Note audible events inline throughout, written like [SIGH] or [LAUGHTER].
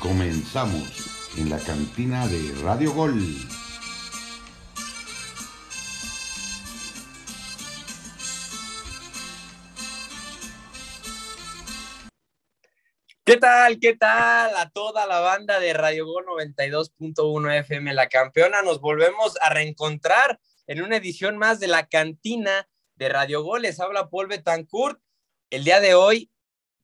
Comenzamos en la cantina de Radio Gol. ¿Qué tal? ¿Qué tal a toda la banda de Radio Gol 92.1 FM La Campeona? Nos volvemos a reencontrar en una edición más de la cantina de Radio Gol. Les habla Paul Betancourt. El día de hoy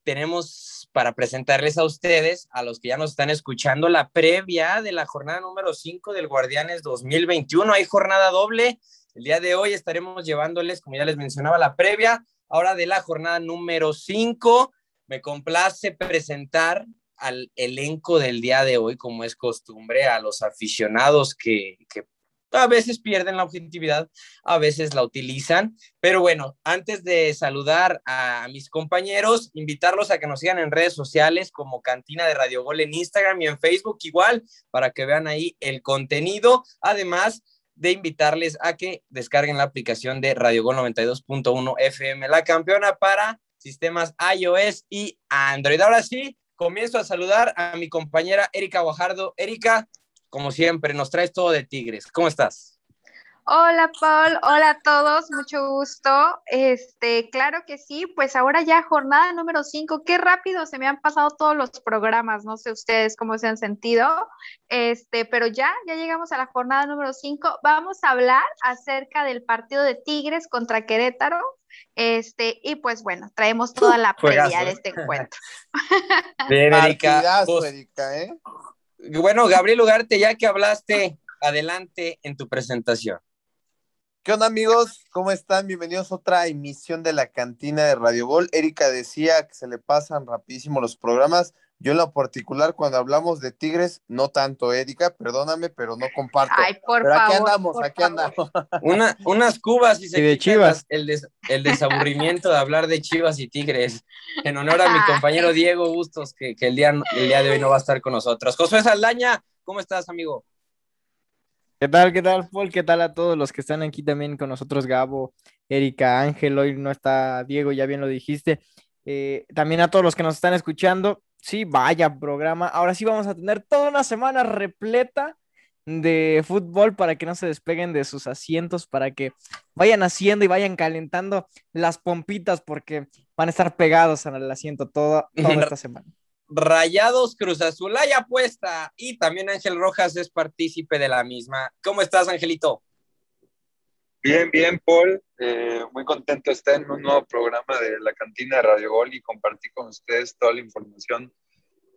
tenemos para presentarles a ustedes, a los que ya nos están escuchando, la previa de la jornada número 5 del Guardianes 2021. Hay jornada doble. El día de hoy estaremos llevándoles, como ya les mencionaba, la previa. Ahora de la jornada número 5 me complace presentar al elenco del día de hoy, como es costumbre, a los aficionados que, a veces pierden la objetividad, a veces la utilizan. Pero bueno, antes de saludar a mis compañeros, invitarlos a que nos sigan en redes sociales como Cantina de Radio Gol en Instagram y en Facebook igual, para que vean ahí el contenido. Además de invitarles a que descarguen la aplicación de Radio Gol 92.1 FM, la campeona para sistemas iOS y Android. Ahora sí, comienzo a saludar a mi compañera Erika Guajardo. Erika, como siempre, nos traes todo de Tigres. ¿Cómo estás? Hola Paul, hola a todos, mucho gusto. Este, claro que sí, pues ahora ya jornada número 5, qué rápido se me han pasado todos los programas, no sé ustedes cómo se han sentido, este, pero ya, ya llegamos a la jornada número 5. Vamos a hablar acerca del partido de Tigres contra Querétaro, este, y pues bueno, traemos toda la previa de este encuentro. [LAUGHS] Bien, Erika. ¿eh? Bueno, Gabriel Ugarte, ya que hablaste, adelante en tu presentación. ¿Qué onda amigos? ¿Cómo están? Bienvenidos a otra emisión de la cantina de Radio Gol. Erika decía que se le pasan rapidísimo los programas. Yo en lo particular, cuando hablamos de Tigres, no tanto, Erika, perdóname, pero no comparto. Ay, por pero aquí andamos, aquí andamos. [LAUGHS] Una, unas cubas y se de Chivas. El, el desaburrimiento de hablar de Chivas y Tigres. En honor a mi compañero Diego Bustos, que, el, día, el día de hoy no va a estar con nosotros. Josué Saldaña, ¿cómo estás, amigo? ¿Qué tal, qué tal, Paul? ¿Qué tal a todos los que están aquí también con nosotros, Gabo, Erika, Ángel? Hoy no está Diego, ya bien lo dijiste. Eh, también a todos los que nos están escuchando. Sí, vaya programa. Ahora sí vamos a tener toda una semana repleta de fútbol para que no se despeguen de sus asientos, para que vayan haciendo y vayan calentando las pompitas porque van a estar pegados en el asiento toda, toda [LAUGHS] esta semana. Rayados Cruz Azul hay apuesta y también Ángel Rojas es partícipe de la misma. ¿Cómo estás, Angelito? Bien, bien, Paul. Eh, muy contento de estar en un nuevo programa de la cantina de Radio Gol y compartir con ustedes toda la información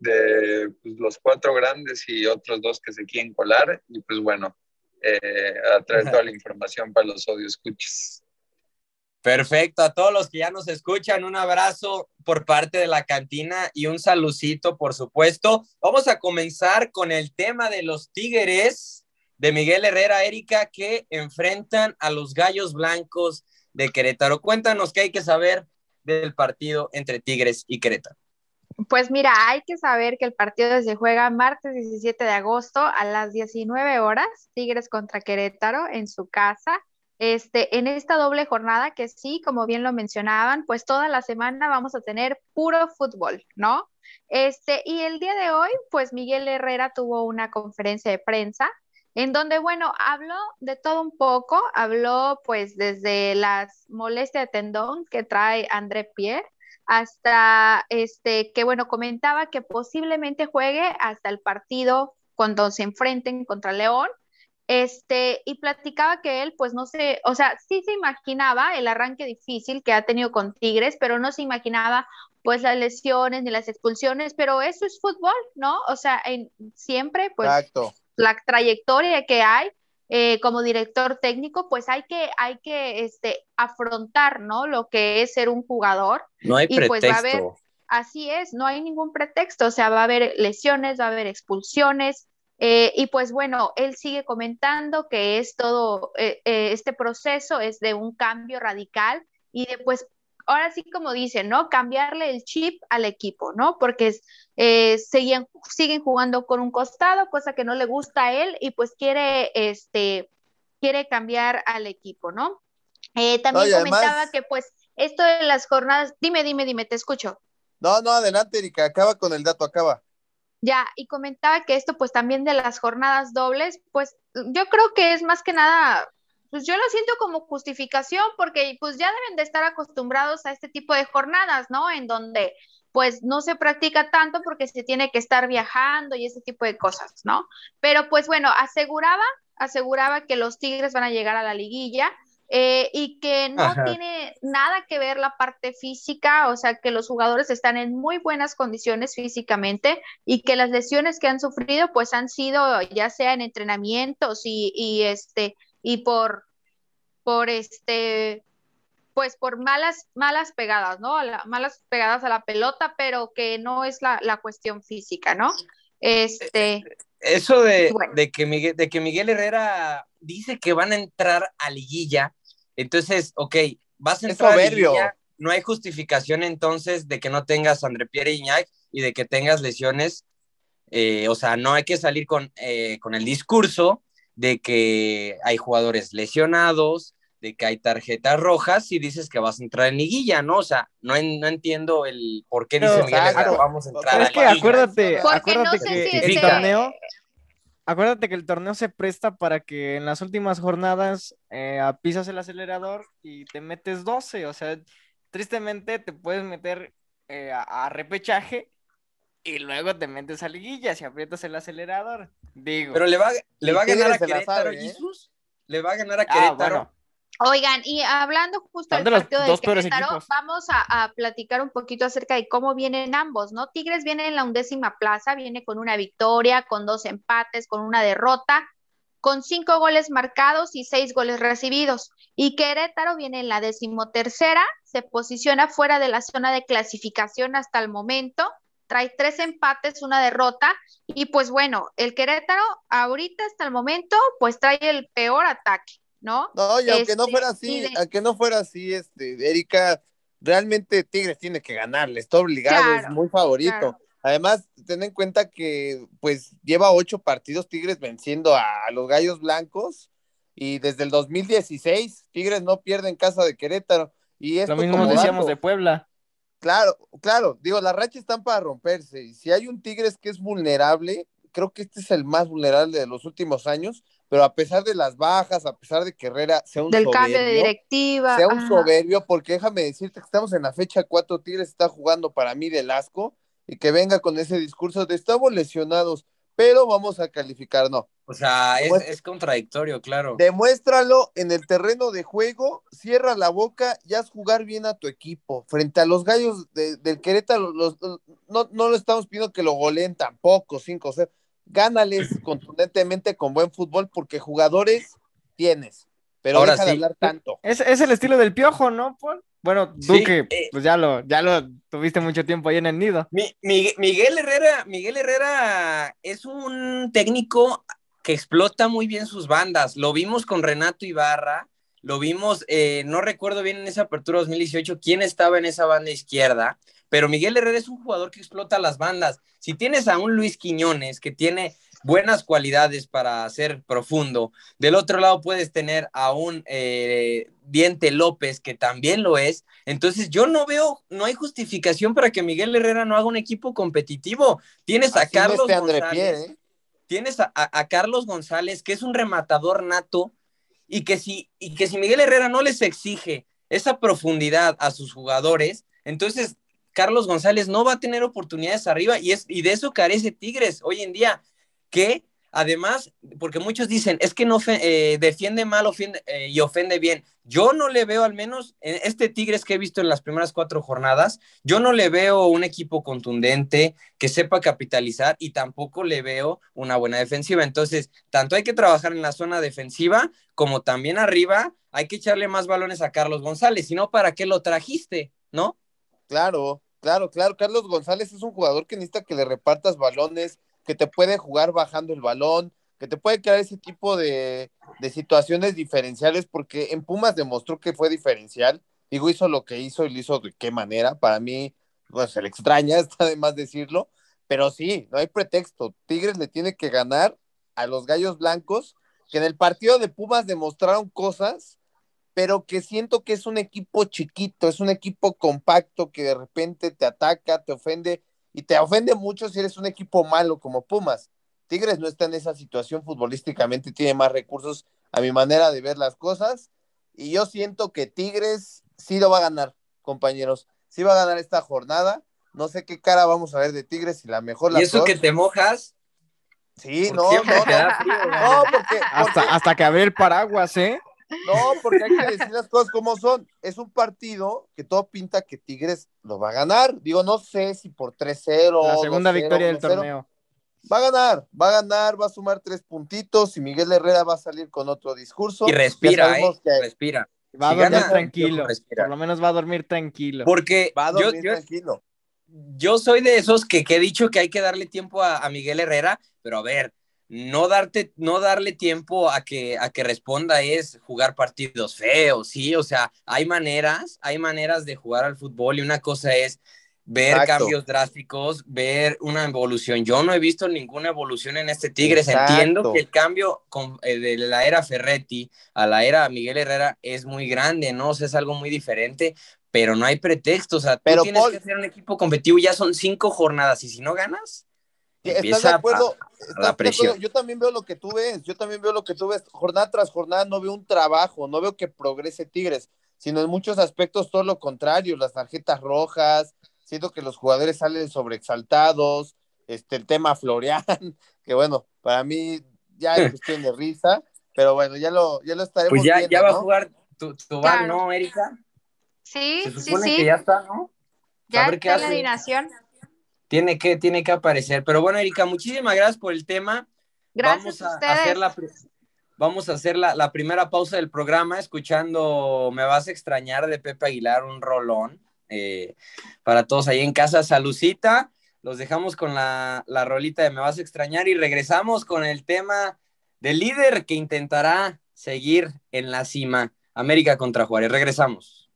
de pues, los cuatro grandes y otros dos que se quieren colar. Y pues bueno, eh, a traer toda la información para los audio escuches. Perfecto, a todos los que ya nos escuchan, un abrazo por parte de la cantina y un saludito, por supuesto. Vamos a comenzar con el tema de los Tigres de Miguel Herrera, Erika, que enfrentan a los Gallos Blancos de Querétaro. Cuéntanos qué hay que saber del partido entre Tigres y Querétaro. Pues mira, hay que saber que el partido se juega martes 17 de agosto a las 19 horas, Tigres contra Querétaro en su casa. Este, en esta doble jornada que sí, como bien lo mencionaban, pues toda la semana vamos a tener puro fútbol, ¿no? Este, y el día de hoy, pues Miguel Herrera tuvo una conferencia de prensa en donde, bueno, habló de todo un poco, habló pues desde las molestias de tendón que trae André Pierre hasta este que bueno, comentaba que posiblemente juegue hasta el partido cuando se enfrenten contra León este, y platicaba que él, pues no sé, o sea, sí se imaginaba el arranque difícil que ha tenido con Tigres, pero no se imaginaba pues las lesiones ni las expulsiones, pero eso es fútbol, ¿no? O sea, en, siempre, pues la trayectoria que hay eh, como director técnico, pues hay que, hay que este, afrontar, ¿no? Lo que es ser un jugador. No hay y pues va a haber, así es, no hay ningún pretexto, o sea, va a haber lesiones, va a haber expulsiones, eh, y pues bueno, él sigue comentando que es todo, eh, eh, este proceso es de un cambio radical y de pues, ahora sí como dicen, ¿no? Cambiarle el chip al equipo, ¿no? Porque siguen, siguen jugando con un costado, cosa que no le gusta a él y pues quiere, este, quiere cambiar al equipo, ¿no? también comentaba que pues esto de las jornadas, dime, dime, dime, te escucho. No, no, adelante, Erika, acaba con el dato, acaba. Ya, y comentaba que esto pues también de las jornadas dobles, pues yo creo que es más que nada, pues yo lo siento como justificación porque pues ya deben de estar acostumbrados a este tipo de jornadas, ¿no? En donde pues no se practica tanto porque se tiene que estar viajando y ese tipo de cosas, ¿no? Pero pues bueno, aseguraba, aseguraba que los Tigres van a llegar a la liguilla eh, y que no tiene nada que ver la parte física, o sea, que los jugadores están en muy buenas condiciones físicamente y que las lesiones que han sufrido pues han sido ya sea en entrenamientos y, y este y por por este pues por malas malas pegadas, ¿no? malas pegadas a la pelota, pero que no es la, la cuestión física, ¿no? Este eso de, de, que Miguel, de que Miguel Herrera dice que van a entrar a liguilla, entonces, ok, vas a entrar a liguilla, no hay justificación entonces de que no tengas a André Pierre Iñak y de que tengas lesiones, eh, o sea, no hay que salir con, eh, con el discurso de que hay jugadores lesionados, de que hay tarjetas rojas y dices que vas a entrar en liguilla, ¿no? O sea, no, no entiendo el por qué dice Miguel Herrera, vamos a entrar Pero es que acuérdate, acuérdate que el torneo, acuérdate que el torneo se presta para que en las últimas jornadas eh, pisas el acelerador y te metes 12, o sea, tristemente te puedes meter eh, a, repechaje y luego te metes a liguilla si aprietas el acelerador, digo. Pero le va, le va a ganar a Querétaro, ¿eh? Jesús, le va a ganar a ah, Querétaro. Oigan, y hablando justo del partido de Querétaro, vamos a, platicar un poquito acerca de cómo vienen ambos, ¿no? Tigres viene en la undécima plaza, viene con una victoria, con dos empates, con una derrota, con cinco goles marcados y seis goles recibidos. Y Querétaro viene en la decimotercera, se posiciona fuera de la zona de clasificación hasta el momento, trae tres empates, una derrota, y pues bueno, el Querétaro ahorita hasta el momento, pues trae el peor ataque ¿no? No, y aunque no este, fuera así, aunque no fuera así, este, Erika, realmente Tigres tiene que ganarle, está obligado, es muy favorito. Además, ten en cuenta que pues lleva ocho partidos Tigres venciendo a, los Gallos Blancos y desde el 2016 Tigres no pierde en casa de Querétaro. Y Lo mismo decíamos de Puebla. Claro, claro, digo, las rachas están para romperse y si hay un Tigres que es vulnerable, creo que este es el más vulnerable de los últimos años, pero a pesar de las bajas, a pesar de que Herrera sea un Del soberbio, cambio de directiva. Sea un soberbio, porque déjame decirte que estamos en la fecha cuatro Tigres está jugando para mí del asco y que venga con ese discurso de estamos lesionados, pero vamos a calificar, no. O sea, es, contradictorio, claro. Demuéstralo en el terreno de juego, cierra la boca y haz jugar bien a tu equipo. Frente a los gallos del Querétaro, los, no, no lo estamos pidiendo que lo goleen tampoco, 5-0 gánales [CLEARS THROAT] contundentemente con buen fútbol porque jugadores tienes, pero Ahora deja de hablar tanto. Es, el estilo del piojo, ¿no, Paul? Bueno, tú que eh, pues ya lo, ya lo tuviste mucho tiempo ahí en el nido. Miguel Herrera, Miguel Herrera es un técnico que explota muy bien sus bandas. Lo vimos con Renato Ibarra, lo vimos, eh, no recuerdo bien en esa apertura 2018 quién estaba en esa banda izquierda, pero Miguel Herrera es un jugador que explota las bandas. Si tienes a un Luis Quiñones que tiene buenas cualidades para ser profundo, del otro lado puedes tener a un eh, Diente López que también lo es, entonces yo no veo, no hay justificación para que Miguel Herrera no haga un equipo competitivo. Tienes a Carlos González. ¿eh? Tienes a, Carlos González, que es un rematador nato, y que si, y que si Miguel Herrera no les exige esa profundidad a sus jugadores, entonces Carlos González no va a tener oportunidades arriba y, es, y de eso carece Tigres hoy en día, que además, porque muchos dicen, es que no eh, defiende mal eh, y ofende bien. Yo no le veo, al menos en este Tigres que he visto en las primeras cuatro jornadas, yo no le veo un equipo contundente que sepa capitalizar y tampoco le veo una buena defensiva. Entonces, tanto hay que trabajar en la zona defensiva como también arriba, hay que echarle más balones a Carlos González, si no, ¿para qué lo trajiste? ¿No? Claro, Claro, claro, Carlos González es un jugador que necesita que le repartas balones, que te puede jugar bajando el balón, que te puede crear ese tipo de, situaciones diferenciales, porque en Pumas demostró que fue diferencial. Digo, hizo lo que hizo y lo hizo de qué manera. Para mí, pues se le extraña, [LAUGHS] está de más decirlo, pero sí, no hay pretexto. Tigres le tiene que ganar a los Gallos Blancos, que en el partido de Pumas demostraron cosas pero que siento que es un equipo chiquito, es un equipo compacto que de repente te ataca, te ofende y te ofende mucho si eres un equipo malo como Pumas. Tigres no está en esa situación futbolísticamente, tiene más recursos a mi manera de ver las cosas. Y yo siento que Tigres sí lo va a ganar, compañeros. Sí va a ganar esta jornada. No sé qué cara vamos a ver de Tigres y la mejor la ¿Y eso que te mojas? Sí, ¿Por no, no, Porque no. No, porque, Hasta, hasta que abre el paraguas, ¿eh? No, porque hay que decir las cosas como son. Es un partido que todo pinta que Tigres lo va a ganar. Digo, no sé si por 3-0. La segunda 2-0, victoria del 1-0. torneo. Va a ganar, va a ganar, va a sumar tres puntitos y Miguel Herrera va a salir con otro discurso. Y respira, ¿eh? que Respira. Va a Si dormir gana, tranquilo. respira. Por lo menos va a dormir tranquilo. Porque va a yo, dormir yo, tranquilo. yo soy de esos que, que he dicho que hay que darle tiempo a, a Miguel Herrera, pero a ver, no, darte, no darle tiempo a que, a que responda es jugar partidos feos, ¿sí? O sea, hay maneras, hay maneras de jugar al fútbol y una cosa es ver Exacto. cambios drásticos, ver una evolución. Yo no he visto ninguna evolución en este Tigres. Exacto. Entiendo que el cambio con- eh, de la era Ferretti a la era Miguel Herrera es muy grande, ¿no? O sea, es algo muy diferente, pero no hay pretexto. O sea, tú Pero, tienes Paul- que ser un equipo competitivo. Ya son cinco jornadas y si no ganas, ¿Estás de acuerdo? a- ¿Estás la de acuerdo? presión. Yo también veo lo que tú ves, yo también veo lo que tú ves. Jornada tras jornada no veo un trabajo, no veo que progrese Tigres, sino en muchos aspectos todo lo contrario, las tarjetas rojas, siento que los jugadores salen sobreexaltados, este, el tema Florian, [LAUGHS] que bueno, para mí ya es [LAUGHS] cuestión de risa, pero bueno, ya lo, ya lo estaremos pues ya, viendo, ya va a jugar tu, tu bar, Claro. ¿no, Erika? Sí, Se sí, supone sí. que ya está, ¿no? Ya a ver qué está la alineación. Tiene que, tiene que aparecer. Pero bueno, Erika, muchísimas gracias por el tema. Gracias vamos a a ustedes. hacer la, vamos a hacer la, la primera pausa del programa escuchando Me vas a extrañar de Pepe Aguilar, un rolón eh, para todos ahí en casa. Salucita, los dejamos con la, la rolita de Me vas a extrañar y regresamos con el tema del líder que intentará seguir en la cima. América contra Juárez. Regresamos.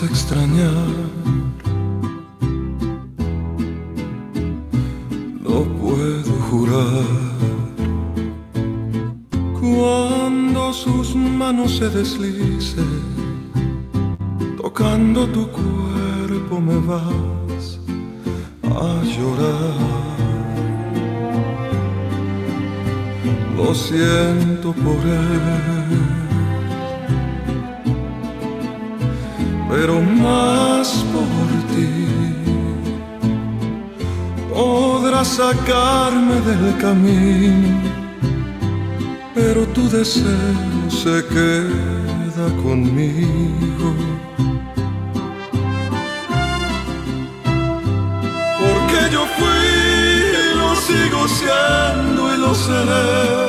Extrañar. No puedo jurar. Cuando sus manos se deslicen, tocando tu cuerpo me vas a llorar. Lo siento por él. Pero más por ti podrás sacarme del camino, pero tu deseo se queda conmigo. Porque yo fui, lo sigo siendo y lo seré,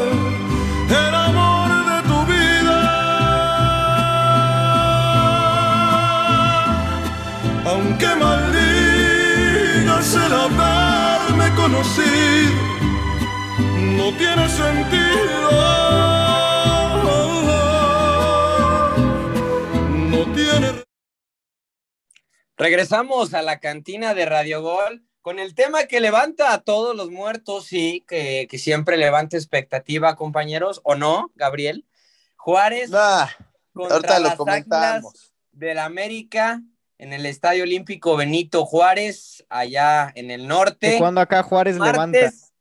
conocido, no tiene sentido. No tiene Regresamos a la cantina de Radio Gol con el tema que levanta a todos los muertos, sí, que, que siempre levanta expectativa, compañeros, ¿o no, Gabriel? Juárez Nah, contra ahorita lo las comentamos. del América en el Estadio Olímpico Benito Juárez, allá en el norte. ¿Y cuando acá Juárez levanta? Martes,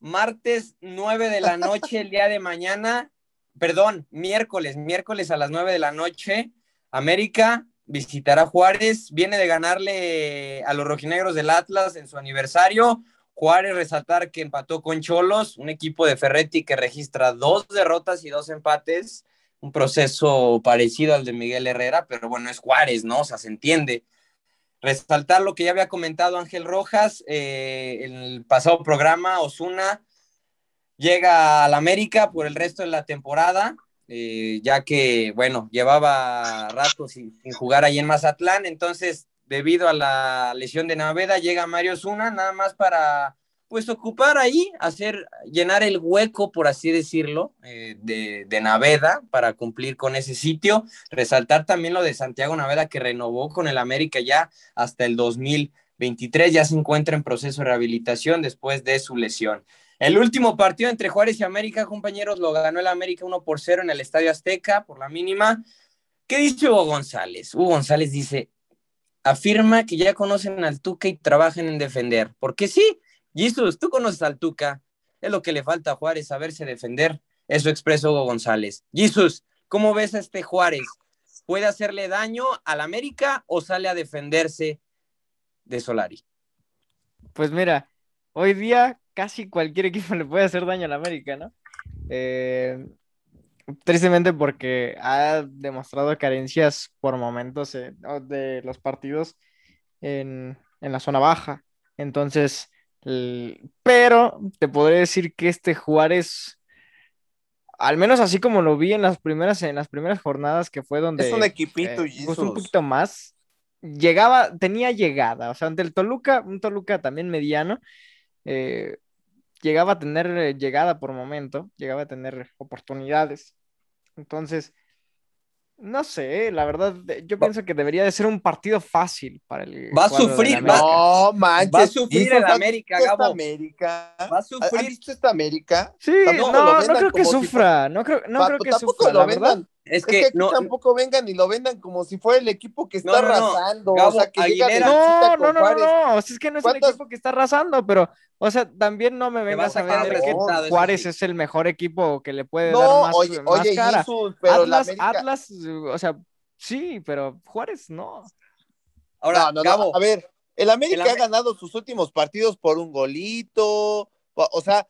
martes 9 de la noche, el día de mañana, perdón, miércoles, miércoles a las 9 de la noche, América visitará Juárez, viene de ganarle a los rojinegros del Atlas en su aniversario. Juárez resaltar que empató con Cholos, un equipo de Ferretti que registra dos derrotas y dos empates, un proceso parecido al de Miguel Herrera, pero bueno, es Juárez, ¿no? O sea, se entiende. Resaltar lo que ya había comentado Ángel Rojas eh, en el pasado programa, Osuna llega al América por el resto de la temporada, eh, ya que, bueno, llevaba rato sin, sin, jugar ahí en Mazatlán, entonces, debido a la lesión de Naveda, llega Mario Osuna, nada más para, pues ocupar ahí, hacer, llenar el hueco, por así decirlo, eh, de, de, Naveda para cumplir con ese sitio. Resaltar también lo de Santiago Naveda que renovó con el América ya hasta el 2023, ya se encuentra en proceso de rehabilitación después de su lesión. El último partido entre Juárez y América, compañeros, lo ganó el América 1 por 0 en el Estadio Azteca por la mínima. ¿Qué dice Hugo González? Hugo González dice, afirma que ya conocen al Tuca y trabajan en defender. Porque sí, Jesús, tú conoces al Tuca. Es lo que le falta a Juárez, saberse defender. Eso expresó Hugo González. Jesús, ¿cómo ves a este Juárez? ¿Puede hacerle daño al América o sale a defenderse de Solari? Pues mira, hoy día casi cualquier [LAUGHS] equipo le puede hacer daño al América, ¿no? Eh, tristemente porque ha demostrado carencias por momentos eh, de los partidos en, en, la zona baja. Entonces, pero te podría decir que este Juárez, al menos así como lo vi en las primeras, en las primeras jornadas que fue donde... Es un equipito, eh, un poquito más. Llegaba, tenía llegada, o sea, ante el Toluca, un Toluca también mediano, eh, llegaba a tener eh, llegada por momento, llegaba a tener oportunidades. Entonces, no sé, la verdad, yo pienso que debería de ser un partido fácil para el. Va a sufrir, va, no, manches, va a sufrir el América, Gabo. América? Va a sufrir. ¿Has visto esta América? Sí, no, no creo que sufra, si no creo, no creo que sufra, la verdad. Es que, es que no, tampoco vengan y lo vendan como si fuera el equipo que está no, no, arrasando. Gabo, o sea, que Aguilera, no, no, no, no, no, o sea, es que no es el equipo que está arrasando, pero, o sea, también no me vengas a vender que Juárez es el mejor equipo que le puede dar más, oye, más oye, cara. Jesus, pero Atlas, América... Atlas, o sea, sí, pero Juárez no. Ahora, no, no, Gabo, a ver, el América el ha ganado sus últimos partidos por un golito, o sea,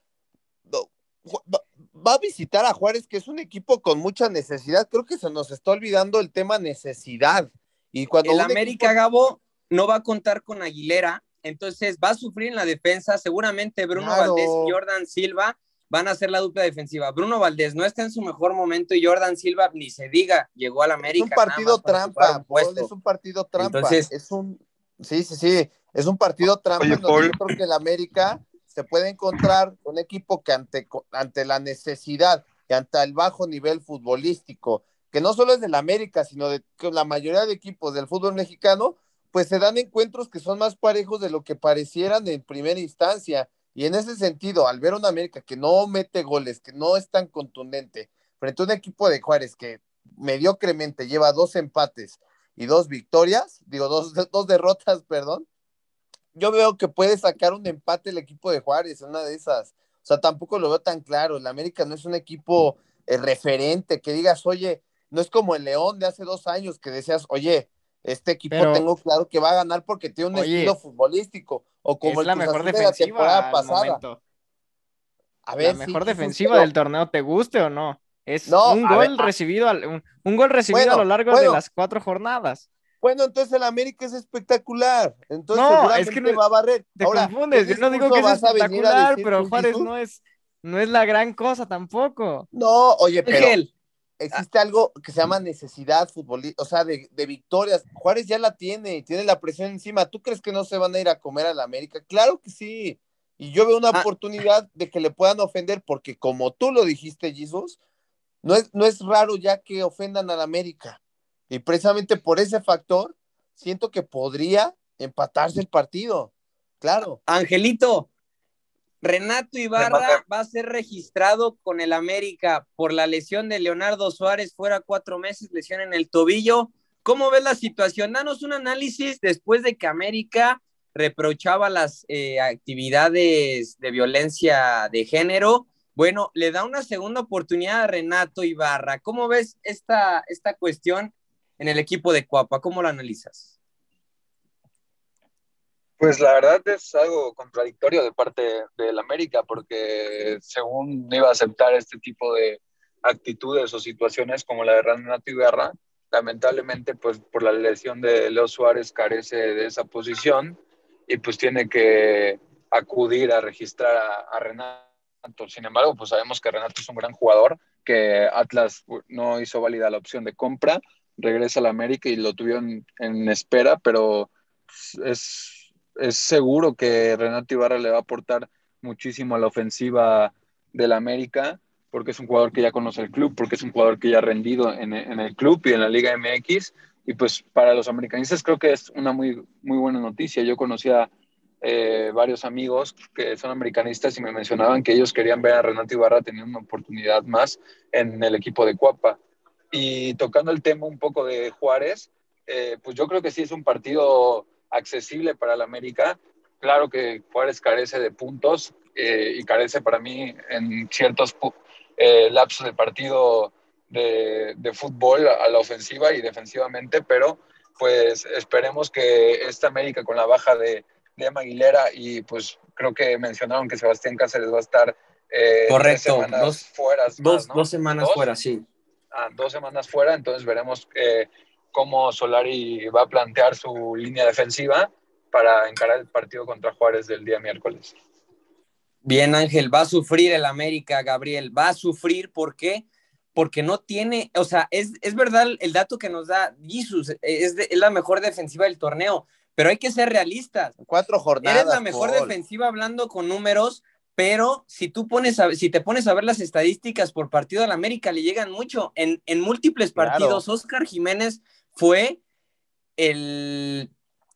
va a visitar a Juárez, que es un equipo con mucha necesidad. Creo que se nos está olvidando el tema necesidad. Y cuando el América, equipo... Gabo, no va a contar con Aguilera, entonces va a sufrir en la defensa. Seguramente Bruno Claro. Valdés y Jordan Silva van a ser la dupla defensiva. Bruno Valdés no está en su mejor momento y Jordan Silva, ni se diga, llegó al América. Es un partido trampa, un es un partido trampa. Entonces- es un, sí, sí, sí, es un partido trampa Oye, Paul. yo creo que el América se puede encontrar un equipo que ante, ante la necesidad y ante el bajo nivel futbolístico, que no solo es del América, sino de que la mayoría de equipos del fútbol mexicano, pues se dan encuentros que son más parejos de lo que parecieran en primera instancia. Y en ese sentido, al ver una América que no mete goles, que no es tan contundente, frente a un equipo de Juárez que mediocremente lleva dos empates y dos victorias, digo, dos, [LAUGHS] dos derrotas, perdón, yo veo que puede sacar un empate el equipo de Juárez, una de esas. O sea, tampoco lo veo tan claro. El América no es un equipo eh, referente, que digas, oye, no es como el León de hace dos años que decías, oye, este equipo Pero- tengo claro que va a ganar porque tiene un Oye, estilo futbolístico. O como es el la mejor de la defensiva temporada al pasada. momento. A la ver, sí, mejor sí, defensiva del torneo, ¿te guste o no? Es No, un gol ver, a- recibido, al- un, un gol recibido Bueno, a lo largo de las cuatro jornadas. Bueno, entonces el América es espectacular. Entonces No, seguramente es que no- va a barrer. Te Ahora, confundes, ¿qué yo no digo que es espectacular, pero Juárez no es, no es la gran cosa tampoco. No, oye, pero existe algo que se llama necesidad futbolística, o sea, de, de victorias. Juárez ya la tiene, tiene la presión encima. ¿Tú crees que no se van a ir a comer a la América? Claro que sí. Y yo veo una Ah. oportunidad de que le puedan ofender, porque como tú lo dijiste, Jesus, no es, no es raro ya que ofendan a la América. Y precisamente por ese factor, siento que podría empatarse el partido. Claro. Angelito, Renato Ibarra va a ser registrado con el América por la lesión de Leonardo Suárez, fuera cuatro meses, lesión en el tobillo. ¿Cómo ves la situación? Danos un análisis después de que América reprochaba las eh, actividades de violencia de género. Bueno, le da una segunda oportunidad a Renato Ibarra. ¿Cómo ves esta, esta cuestión en el equipo de Cuapa? ¿Cómo lo analizas? Pues la verdad es algo contradictorio de parte del América, porque según iba a aceptar este tipo de actitudes o situaciones como la de Renato Ibarra, lamentablemente pues por la lesión de Leo Suárez carece de esa posición y pues tiene que acudir a registrar a, a Renato. Sin embargo, pues sabemos que Renato es un gran jugador, que Atlas no hizo válida la opción de compra, regresa a la América y lo tuvieron en espera, pero es, es seguro que Renato Ibarra le va a aportar muchísimo a la ofensiva del América, porque es un jugador que ya conoce el club, porque es un jugador que ya ha rendido en, en el club y en la Liga MX. Y pues para los americanistas creo que es una muy, muy buena noticia. Yo conocía eh, varios amigos que son americanistas y me mencionaban que ellos querían ver a Renato Ibarra teniendo una oportunidad más en el equipo de Cuapa. Y tocando el tema un poco de Juárez, eh, pues yo creo que sí es un partido accesible para el América. Claro que Juárez carece de puntos eh, y carece para mí en ciertos lapsos de partido de, de, fútbol a la ofensiva y defensivamente, pero pues esperemos que esta América con la baja de, de Emma Aguilera y pues creo que mencionaron que Sebastián Cáceres va a estar eh, Correcto, semanas dos, fuera. Dos, dos semanas ¿Dos? fuera, sí. Ah, dos semanas fuera, entonces veremos eh, cómo Solari va a plantear su línea defensiva para encarar el partido contra Juárez del día miércoles. Bien, Ángel, va a sufrir el América, Gabriel, va a sufrir, ¿por qué? Porque no tiene, o sea, es, es verdad el dato que nos da Jesus, es, de, es la mejor defensiva del torneo, pero hay que ser realistas. Cuatro jornadas. Eres la mejor defensiva hablando con números, pero si tú pones a, si te pones a ver las estadísticas por partido al América le llegan mucho. En, en múltiples partidos, claro. Oscar Jiménez fue el,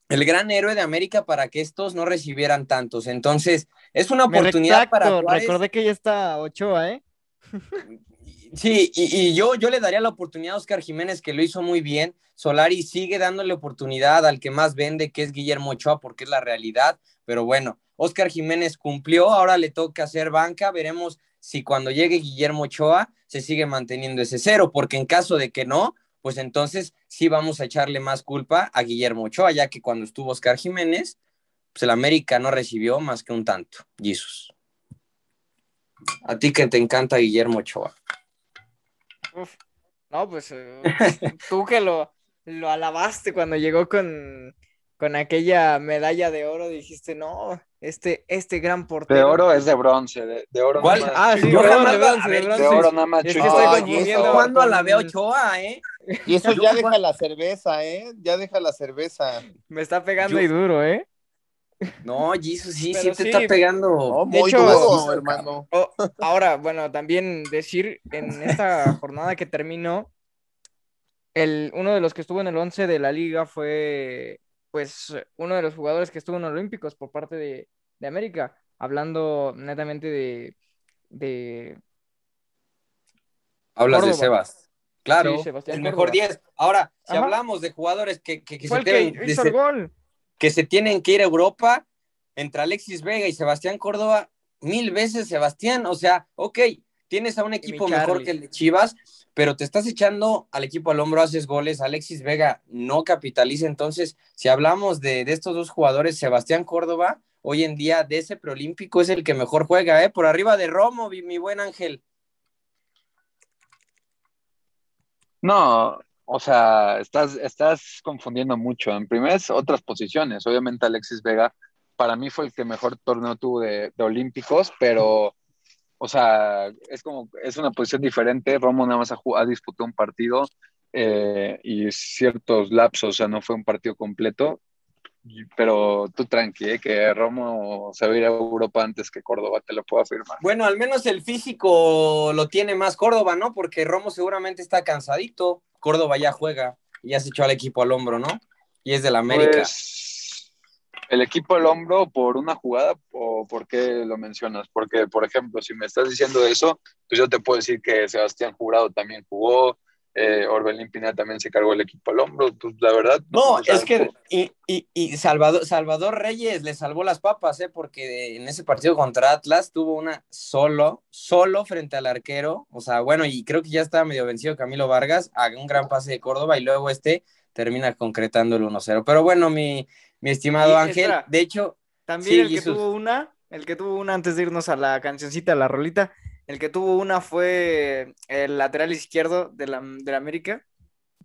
el, gran héroe de América para que estos no recibieran tantos. Entonces, es una oportunidad para Juárez. Recordé que ya está Ochoa, ¿eh? [LAUGHS] Sí, y, y, yo, yo le daría la oportunidad a Oscar Jiménez, que lo hizo muy bien. Solari sigue dándole oportunidad al que más vende, que es Guillermo Ochoa, porque es la realidad. Pero bueno, Oscar Jiménez cumplió, ahora le toca hacer banca. Veremos si cuando llegue Guillermo Ochoa se sigue manteniendo ese cero, porque en caso de que no, pues entonces sí vamos a echarle más culpa a Guillermo Ochoa, ya que cuando estuvo Oscar Jiménez, pues el América no recibió más que un tanto. Jesús. A ti que te encanta Guillermo Ochoa. Uf, no, pues eh, [LAUGHS] tú que lo, lo alabaste cuando llegó con, con aquella medalla de oro, dijiste, no, este, este gran portero. De oro es de bronce, de, de oro ¿Cuál? nada Ah, sí, de, perdón, de bronce, de bronce. de oro nada más Es que estoy eso, Cuando a la veo Ochoa, ¿eh? Y eso ya deja la cerveza, ¿eh? Ya deja la cerveza. Me está pegando Yo- y duro, ¿eh? No, Jesus, sí, Pero sí te sí. está pegando. No, De muy hecho, duro, sí, hermano. Oh, ahora, bueno, también decir en esta [LAUGHS] jornada que terminó, el, uno de los que estuvo en el 11 de la liga fue, pues, uno de los jugadores que estuvo en Olímpicos por parte de, de América, hablando netamente de, de Hablas de. Sebas. Claro, Sí, el mejor Córdoba. 10. Ahora, si Ajá. hablamos de jugadores que, que, que se que tienen, el gol. que se tienen que ir a Europa, entre Alexis Vega y Sebastián Córdoba, mil veces Sebastián. O sea, ok, tienes a un equipo mejor que el de Chivas, pero te estás echando al equipo al hombro, haces goles. Alexis Vega no capitaliza. Entonces, si hablamos de, estos dos jugadores, Sebastián Córdoba, hoy en día de ese preolímpico es el que mejor juega, ¿eh? Por arriba de Romo, mi, mi buen Ángel. No, o sea, estás, estás confundiendo mucho. En primeras, otras posiciones. Obviamente Alexis Vega, para mí fue el que mejor torneo tuvo de, de Olímpicos, pero, o sea, es como, es una posición diferente. Romo nada más ha, disputado un partido eh, y ciertos lapsos, o sea, no fue un partido completo. Pero tú tranqui, eh, que Romo se va a ir a Europa antes que Córdoba, te lo puedo afirmar. Bueno, al menos el físico lo tiene más Córdoba, ¿no? Porque Romo seguramente está cansadito. Córdoba ya juega y ya se echó al equipo al hombro, ¿no? Y es del América. Pues, el equipo al hombro por una jugada o por qué lo mencionas? Porque, por ejemplo, si me estás diciendo eso, pues yo te puedo decir que Sebastián Jurado también jugó, eh, Orbelín Pineda también se cargó el equipo al hombro, pues la verdad. No, o sea, es que y, y, y Salvador, Salvador Reyes le salvó las papas, ¿eh? Porque en ese partido contra Atlas tuvo una solo, solo frente al arquero. O sea, bueno, y creo que ya estaba medio vencido Camilo Vargas, a un gran pase de Córdoba y luego este termina concretando el 1-0. Pero bueno, mi, mi estimado Y, Ángel, espera. de hecho, También Sí, el que tuvo una, el que tuvo una antes de irnos a la cancioncita, a la rolita, el que tuvo una fue el lateral izquierdo de la, de la América,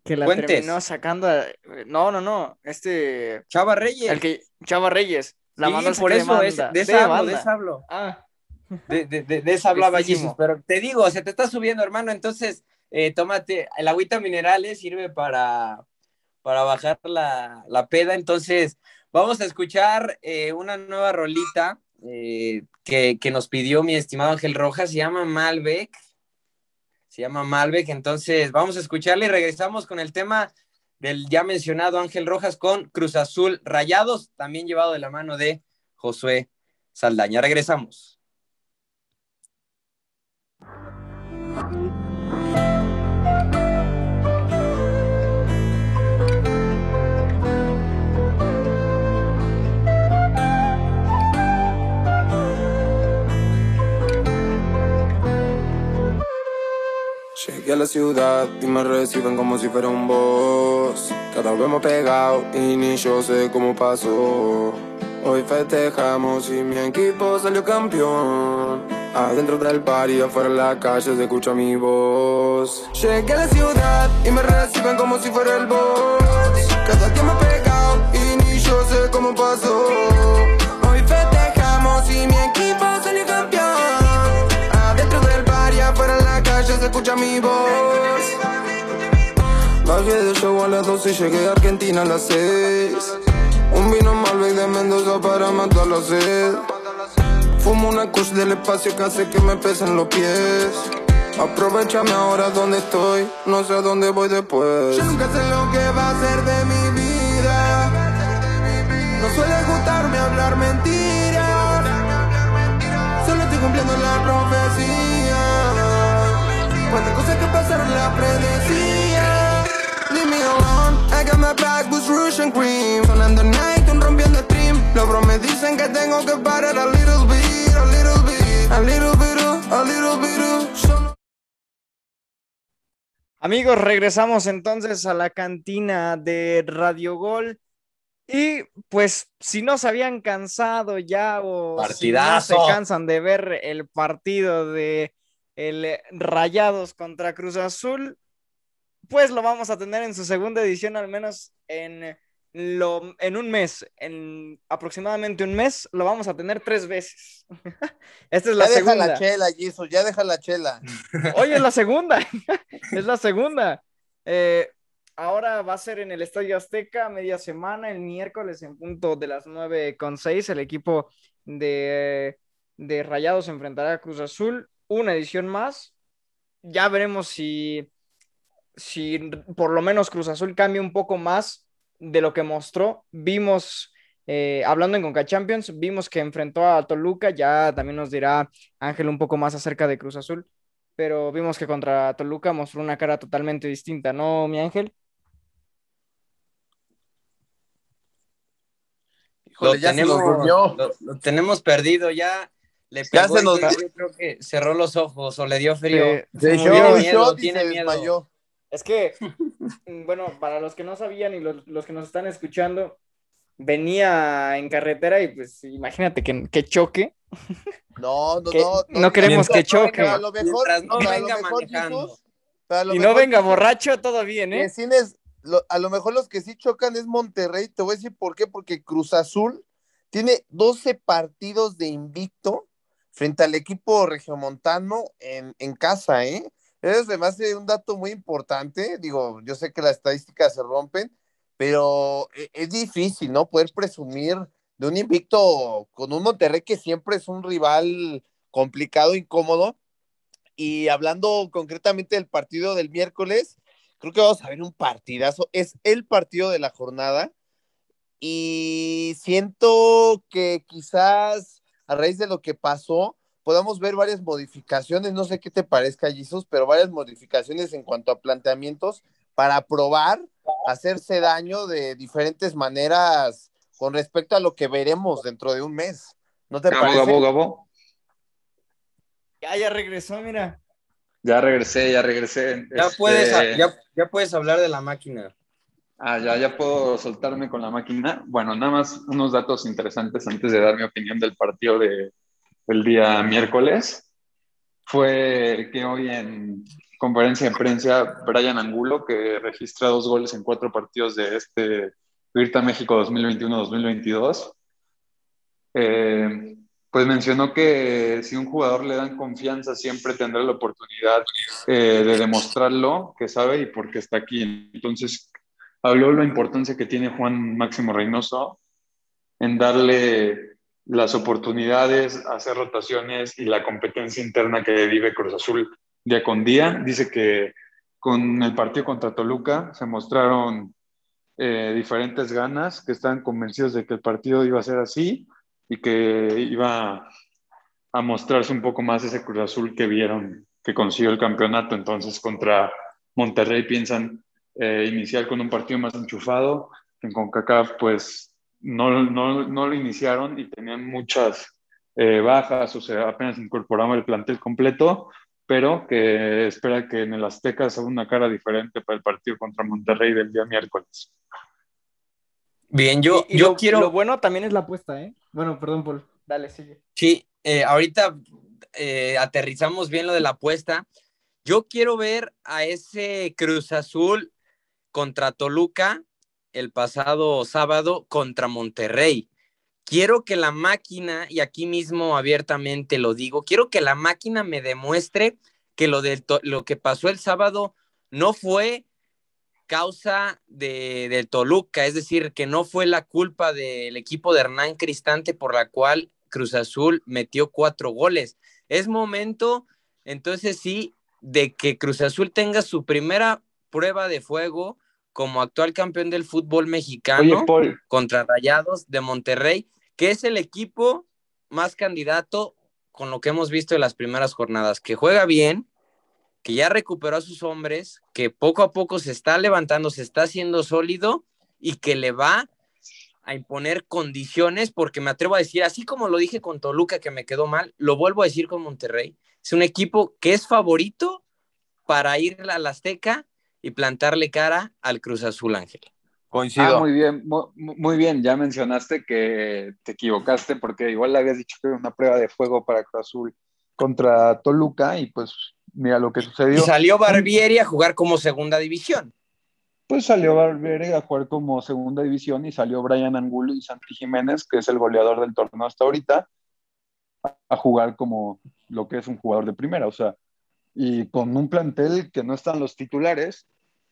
que la Fuentes. terminó sacando. a- no, no, no, este, Chava Reyes. el que, Chava Reyes, la Sí, mandó por eso, de es- esa hablo, de esa hablo. Ah, De, de, de, de esa [LAUGHS] hablaba. Jesus, pero te digo, se te está subiendo, hermano, entonces eh, tómate, el agüita minerales sirve para, para bajar la, la peda, entonces vamos a escuchar eh, una nueva rolita, eh, que, que nos pidió mi estimado Ángel Rojas, se llama Malbec. Se llama Malbec, entonces vamos a escucharle y regresamos con el tema del ya mencionado Ángel Rojas con Cruz Azul Rayados, también llevado de la mano de Josué Saldaña. Regresamos. Llegué a la ciudad y me reciben como si fuera un boss. Cada vez más pegado y ni yo sé cómo pasó. Hoy festejamos y mi equipo salió campeón. Adentro del bar y afuera en la calle se escucha mi voz. Llegué a la ciudad y me reciben como si fuera el boss. Cada día más pegado y ni yo sé cómo pasó. Escucha mi voz. Bajé del show a las 12 y llegué a Argentina a las 6. Un vino Malbec de Mendoza para matar la sed. Fumo una kush del espacio que hace que me pesen los pies. Aprovechame ahora donde estoy, no sé a dónde voy después. Yo nunca sé lo que va a ser de mi vida. No suele gustarme hablar Que pasaron la predecía. Leave me alone, I got my back boots, rouge and cream. Sonando night, un rompiendo stream. Los bros me dicen que tengo que parar a little bit, a little bit, a little bit, a little bit. Solo Amigos, regresamos entonces a la cantina de Radio Gol. Y pues si no se habían cansado ya o si no se cansan de ver el partido de el Rayados contra Cruz Azul, pues lo vamos a tener en su segunda edición al menos en lo en un mes, en aproximadamente un mes, lo vamos a tener tres veces. [LAUGHS] Esta es la ya deja la chela, Jesus, ya deja la chela. Oye, es la segunda. [LAUGHS] es la segunda. Eh, ahora va a ser en el Estadio Azteca, media semana, el miércoles en punto de las 9 con 6. El equipo de, de Rayados se enfrentará a Cruz Azul. Una edición más. Ya veremos si, si por lo menos Cruz Azul cambia un poco más de lo que mostró. Vimos, eh, hablando en Conca Champions, vimos que enfrentó a Toluca. Ya también nos dirá Ángel un poco más acerca de Cruz Azul pero vimos que contra Toluca mostró una cara totalmente distinta, ¿no, mi Ángel? Híjole, lo, ya tenemos, lo tenemos perdido, ya le Ya pegó se y nos- yo, creo que cerró los ojos o le dio frío. Se- Se se un miedo, tiene se miedo. desmayó. Es que, mm, bueno, para los que no sabían y los, los que nos están escuchando, venía en carretera y pues imagínate que, que choque. No, no, Que no. no queremos Mientras que choque. Pero a lo mejor, no pero a lo venga mejor, lo Y no mejor, venga Jesus, borracho, todo bien, ¿eh? sí es- lo- a lo mejor los que sí chocan es Monterrey. Te voy a decir por qué. Porque Cruz Azul tiene 12 partidos de invicto frente al equipo regiomontano en, en casa, ¿eh? Me hace un dato muy importante. Digo, yo sé que las estadísticas se rompen, pero e- es difícil, ¿no? Poder presumir de un invicto con un Monterrey que siempre es un rival complicado, incómodo. Y hablando concretamente del partido del miércoles, creo que vamos a ver un partidazo. Es el partido de la jornada. Y siento que quizás a raíz de lo que pasó, podamos ver varias modificaciones. No sé qué te parezca, Jesus, pero varias modificaciones en cuanto a planteamientos para probar hacerse daño de diferentes maneras con respecto a lo que veremos dentro de un mes. ¿No te Gabo, parece? Gabo, Gabo. Ya, ya regresó, mira. Ya regresé, ya regresé. Ya, Este, puedes, ya, ya puedes hablar de la máquina. Ah, ya, ya puedo soltarme con la máquina. Bueno, nada más unos datos interesantes antes de dar mi opinión del partido de, del día miércoles. Fue que hoy en conferencia de prensa, Brian Angulo, que registra dos goles en cuatro partidos de este Virta México 2021-2022, eh, pues mencionó que si un jugador le dan confianza, siempre tendrá la oportunidad eh, de demostrarlo, que sabe y por qué está aquí. Entonces, habló de la importancia que tiene Juan Máximo Reynoso en darle las oportunidades, hacer rotaciones y la competencia interna que vive Cruz Azul día con día. Dice que con el partido contra Toluca se mostraron eh, diferentes ganas, que están convencidos de que el partido iba a ser así y que iba a mostrarse un poco más ese Cruz Azul que vieron que consiguió el campeonato. Entonces contra Monterrey piensan eh, iniciar con un partido más enchufado. En CONCACAF pues no, no, no lo iniciaron y tenían muchas eh, bajas, o sea, apenas incorporamos el plantel completo, pero que espera que en el Azteca sea una cara diferente para el partido contra Monterrey del día miércoles. Bien, yo, yo quiero... Lo bueno también es la apuesta, ¿eh? Bueno, perdón, Paul. Dale, sigue. Sí, eh, ahorita eh, aterrizamos bien lo de la apuesta. Yo quiero ver a ese Cruz Azul contra Toluca el pasado sábado contra Monterrey. Quiero que la máquina, y aquí mismo abiertamente lo digo, quiero que la máquina me demuestre que lo, lo que pasó el sábado no fue causa de, del Toluca, es decir, que no fue la culpa del equipo de Hernán Cristante por la cual Cruz Azul metió cuatro goles. Es momento, entonces sí, de que Cruz Azul tenga su primera prueba de fuego como actual campeón del fútbol mexicano contra Rayados de Monterrey, que es el equipo más candidato con lo que hemos visto en las primeras jornadas, que juega bien, que ya recuperó a sus hombres, que poco a poco se está levantando, se está haciendo sólido y que le va a imponer condiciones, porque me atrevo a decir, así como lo dije con Toluca, que me quedó mal, lo vuelvo a decir con Monterrey. Es un equipo que es favorito para ir a la Azteca y plantarle cara al Cruz Azul Ángel. Coincido. Ah, muy bien, muy, bien. Ya mencionaste que te equivocaste porque igual le habías dicho que era una prueba de fuego para Cruz Azul contra Toluca y pues mira lo que sucedió. Y salió Barbieri a jugar como segunda división. Pues salió Barbieri a jugar como segunda división y salió Brian Angulo y Santi Jiménez, que es el goleador del torneo hasta ahorita, a jugar como lo que es un jugador de primera. O sea, y con un plantel que no están los titulares,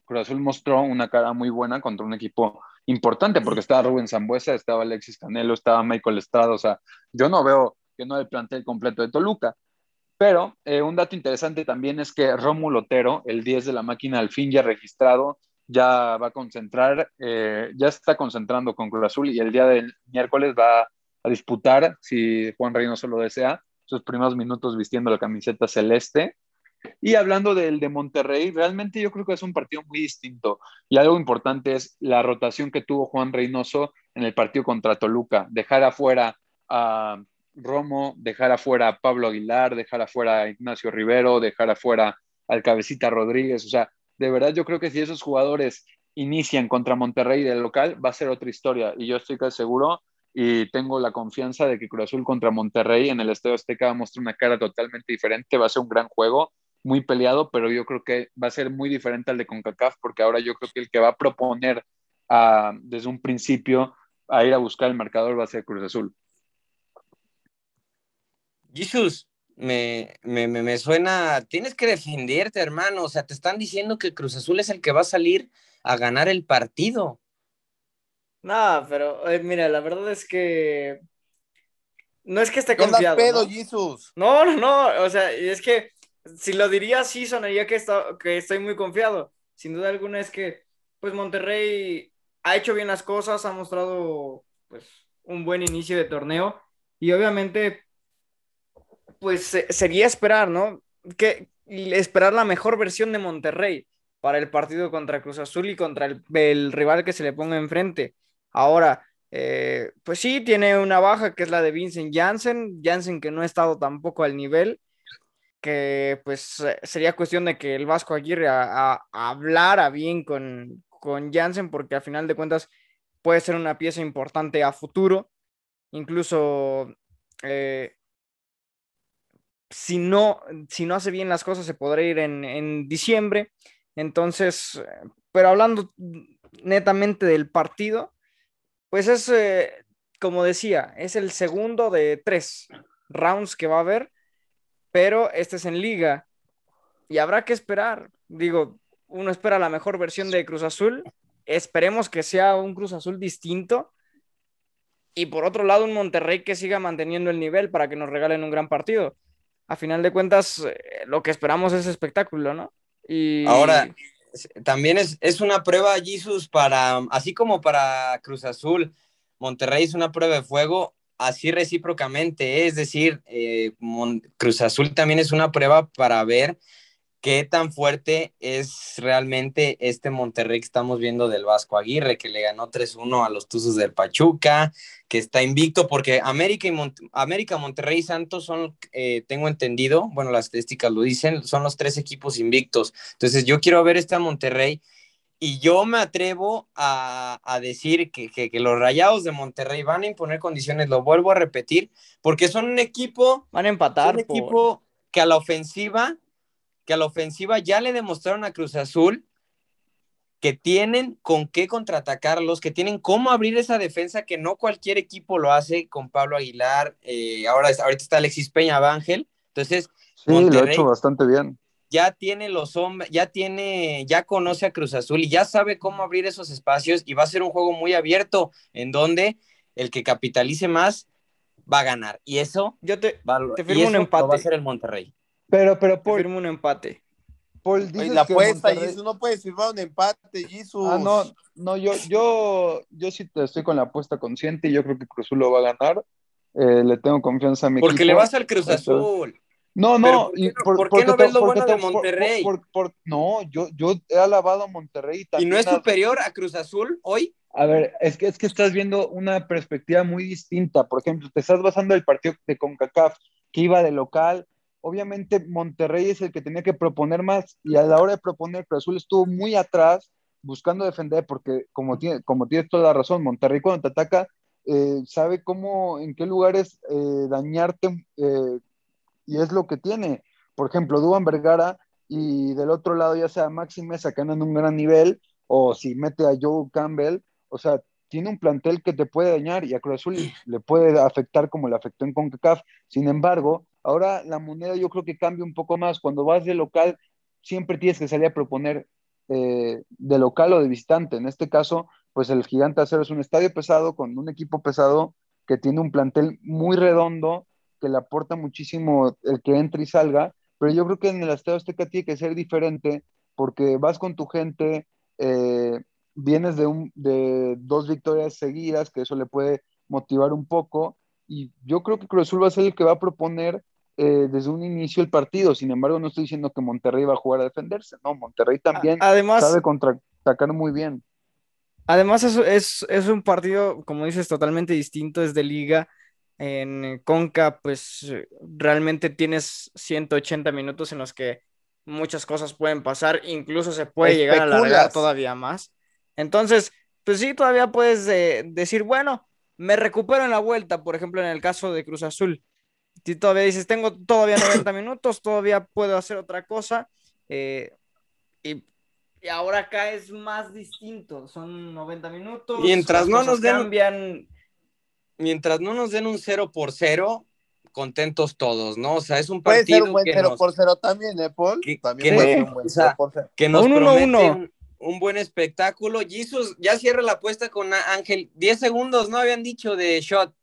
Cruz Azul mostró una cara muy buena contra un equipo importante, porque estaba Rubén Zambuesa, estaba Alexis Canelo, estaba Michael Estrada, o sea, yo no veo que no el plantel completo de Toluca. Pero eh, un dato interesante también es que Rómulo Otero, el 10 de la máquina, al fin ya registrado, ya va a concentrar, eh, ya está concentrando con Cruz Azul y el día del miércoles va a disputar, si Juan Reynoso lo desea, sus primeros minutos vistiendo la camiseta celeste y hablando del de Monterrey, realmente yo creo que es un partido muy distinto. Y algo importante es la rotación que tuvo Juan Reynoso en el partido contra Toluca. Dejar afuera a Romo, dejar afuera a Pablo Aguilar, dejar afuera a Ignacio Rivero, dejar afuera al Cabecita Rodríguez. O sea, de verdad yo creo que si esos jugadores inician contra Monterrey del local, va a ser otra historia. Y yo estoy casi seguro y tengo la confianza de que Cruz Azul contra Monterrey en el Estadio Azteca va a mostrar una cara totalmente diferente. Va a ser un gran juego muy peleado, pero yo creo que va a ser muy diferente al de CONCACAF, porque ahora yo creo que el que va a proponer ah, desde un principio a ir a buscar el marcador va a ser Cruz Azul. Jesús, me, me, me, suena, tienes que defenderte, hermano, o sea, te están diciendo que Cruz Azul es el que va a salir a ganar el partido. No, pero eh, mira, la verdad es que no es que esté confiado. Pedo, ¿no? no, no, no, o sea, es que si lo diría así, sonaría que, que estoy muy confiado. Sin duda alguna es que, pues Monterrey ha hecho bien las cosas, ha mostrado, pues, un buen inicio de torneo y obviamente, pues, sería esperar, ¿no? Que esperar la mejor versión de Monterrey para el partido contra Cruz Azul y contra el, rival que se le ponga enfrente. Ahora, eh, pues sí, tiene una baja que es la de Vincent Janssen, Janssen que no ha estado tampoco al nivel, que pues eh, sería cuestión de que el Vasco Aguirre hablara bien con, con Jansen, porque al final de cuentas puede ser una pieza importante a futuro. Incluso eh, si, no, si no hace bien las cosas, se podrá ir en, diciembre. Entonces, pero hablando netamente del partido, pues es, eh, como decía, es el segundo de tres rounds que va a haber pero este es en liga y habrá que esperar. Digo, uno espera la mejor versión de Cruz Azul. Esperemos que sea un Cruz Azul distinto. y por otro lado un Monterrey que siga manteniendo el nivel para que nos regalen un gran partido. A final de cuentas, eh, lo que esperamos es espectáculo, ¿no? Y Ahora, también es, es una prueba, Jesus, para, así como para Cruz Azul, Monterrey es una prueba de fuego, así recíprocamente, es decir, eh, Cruz Azul también es una prueba para ver qué tan fuerte es realmente este Monterrey que estamos viendo del Vasco Aguirre, que le ganó 3-1 a los Tuzos del Pachuca, que está invicto, porque América, y América Monterrey y Santos son, eh, tengo entendido, bueno, las estadísticas lo dicen, son los tres equipos invictos. Entonces yo quiero ver este Monterrey y yo me atrevo a, a decir que, que, que, los Rayados de Monterrey van a imponer condiciones, lo vuelvo a repetir, porque son un equipo... Van a empatar. Un equipo que a la ofensiva que a la ofensiva ya le demostraron a Cruz Azul que tienen con qué contraatacarlos, que tienen cómo abrir esa defensa que no cualquier equipo lo hace con Pablo Aguilar, eh, ahora ahorita está Alexis Peña Ángel, entonces sí, Monterrey lo ha hecho bastante bien. Ya tiene los hombres, ya tiene, ya conoce a Cruz Azul y ya sabe cómo abrir esos espacios y va a ser un juego muy abierto en donde el que capitalice más va a ganar y eso yo te, va, te firmo un empate. va a ser el Monterrey. Pero, pero, Paul. Firmo un empate. Paul, dices la apuesta, Monterrey... Jesus, no puedes firmar un empate, Jesus. Ah, no, no, yo, yo, yo sí estoy con la apuesta consciente y yo creo que Cruz Azul lo va a ganar. Eh, le tengo confianza a mi Porque equipo. le vas al Cruz Azul. No, no, ¿por qué, por, ¿por qué no ves lo bueno de Monterrey? No, yo, yo he alabado a Monterrey. ¿Y no es superior a Cruz Azul hoy? A ver, es que, es que estás viendo una perspectiva muy distinta. Por ejemplo, te estás basando en el partido de CONCACAF, que iba de local, obviamente Monterrey es el que tenía que proponer más y a la hora de proponer Cruz Azul estuvo muy atrás buscando defender porque como tiene como tienes toda la razón Monterrey cuando te ataca eh, sabe cómo en qué lugares eh, dañarte eh, y es lo que tiene por ejemplo Duban Vergara y del otro lado ya sea Maxi Mesa que en un gran nivel o si mete a Joe Campbell o sea tiene un plantel que te puede dañar y a Cruz Azul le puede afectar como le afectó en CONCACAF. Sin embargo, ahora la moneda yo creo que cambia un poco más. Cuando vas de local, siempre tienes que salir a proponer eh, de local o de visitante. En este caso, pues el Gigante Acero es un estadio pesado con un equipo pesado que tiene un plantel muy redondo, que le aporta muchísimo el que entre y salga. Pero yo creo que en el Estadio Azteca tiene que ser diferente porque vas con tu gente. Eh, vienes de, un, de dos victorias seguidas, que eso le puede motivar un poco, y yo creo que Cruz Azul va a ser el que va a proponer eh, desde un inicio el partido, sin embargo no estoy diciendo que Monterrey va a jugar a defenderse, no, Monterrey también además, sabe contraatacar muy bien. Además es, es, es, un partido, como dices, totalmente distinto, es de liga, en Conca pues realmente tienes 180 minutos en los que muchas cosas pueden pasar, incluso se puede llegar a alargar todavía más. Entonces, pues sí, todavía puedes eh, decir, bueno, me recupero en la vuelta, por ejemplo, en el caso de Cruz Azul. Si todavía dices, tengo todavía 90 minutos, todavía puedo hacer otra cosa. Eh, y, y, ahora acá es más distinto, son 90 minutos. Mientras no nos den, cambian. Mientras no nos den un 0 por 0, contentos todos, ¿no? O sea, es un puede partido. Ser un buen que 0 nos, por 0 también, ¿eh, Paul? Que, también que, puede ser un buen o sea, 0 por 0. que nos Un uno, promete uno. Un, buen espectáculo. Jesus, ya cierra la apuesta con Ángel. 10 segundos, ¿no? Habían dicho de shot.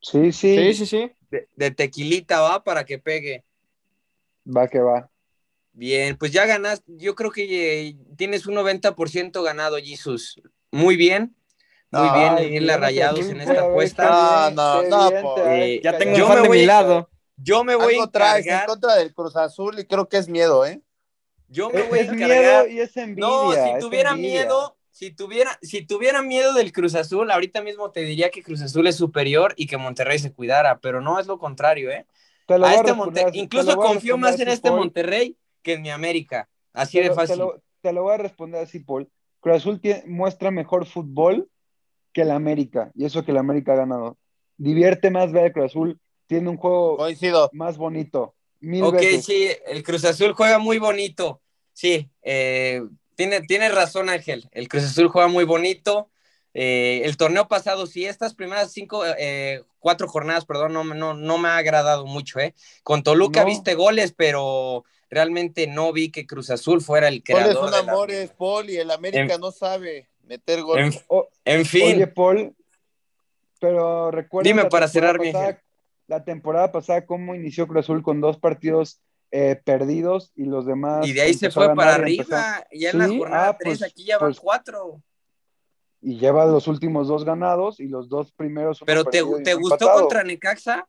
Sí, sí. Sí, sí, sí. De, de, tequilita, va, para que pegue. Va que va. Bien, pues ya ganas. Yo creo que eh, tienes un 90% ganado, Jesus. Muy bien. Muy No, bien, ahí la fíjate, rayados en esta apuesta. bien, No, no, ha Eh, Ya tengo Yo fan de voy mi lado. Yo me voy a en contra del Cruz Azul y creo que es miedo, ¿eh? Yo me voy a Es encargar. miedo y es envidia. No, si es tuviera envidia. miedo, si tuviera, si tuviera miedo del Cruz Azul, ahorita mismo te diría que Cruz Azul es superior y que Monterrey se cuidara, pero no es lo contrario, ¿eh? Te lo A voy a este responder Monte- así, te incluso lo voy a confío responder más en este Paul. Monterrey que en mi América. Así Te de lo- te fácil. lo- te lo voy a responder así, Paul. Cruz Azul muestra mejor fútbol que el América, y eso que el América ha ganado. Divierte más ver a Cruz Azul, tiene un juego Coincido. más bonito. Mil Ok, veces. sí, el Cruz Azul juega muy bonito. Sí, eh, tiene, tiene razón Ángel. El Cruz Azul juega muy bonito. Eh, el torneo pasado, sí, estas primeras cinco, eh, cuatro jornadas, perdón, no, no, no me ha agradado mucho, ¿eh? Con Toluca No. viste goles, pero realmente no vi que Cruz Azul fuera el creador. un de la- amor, es Paul y el América En- no sabe meter gol. En, fin, Oye, Paul, pero recuerda. Dime para cerrar, mi La temporada pasada, cómo inició Cruz Azul con dos partidos eh, perdidos y los demás. Y de ahí se fue para arriba. Ya en la jornada 3, pues, aquí ya van pues, cuatro. Y lleva los últimos dos ganados y los dos primeros. ¿Pero te, te gustó contra Necaxa?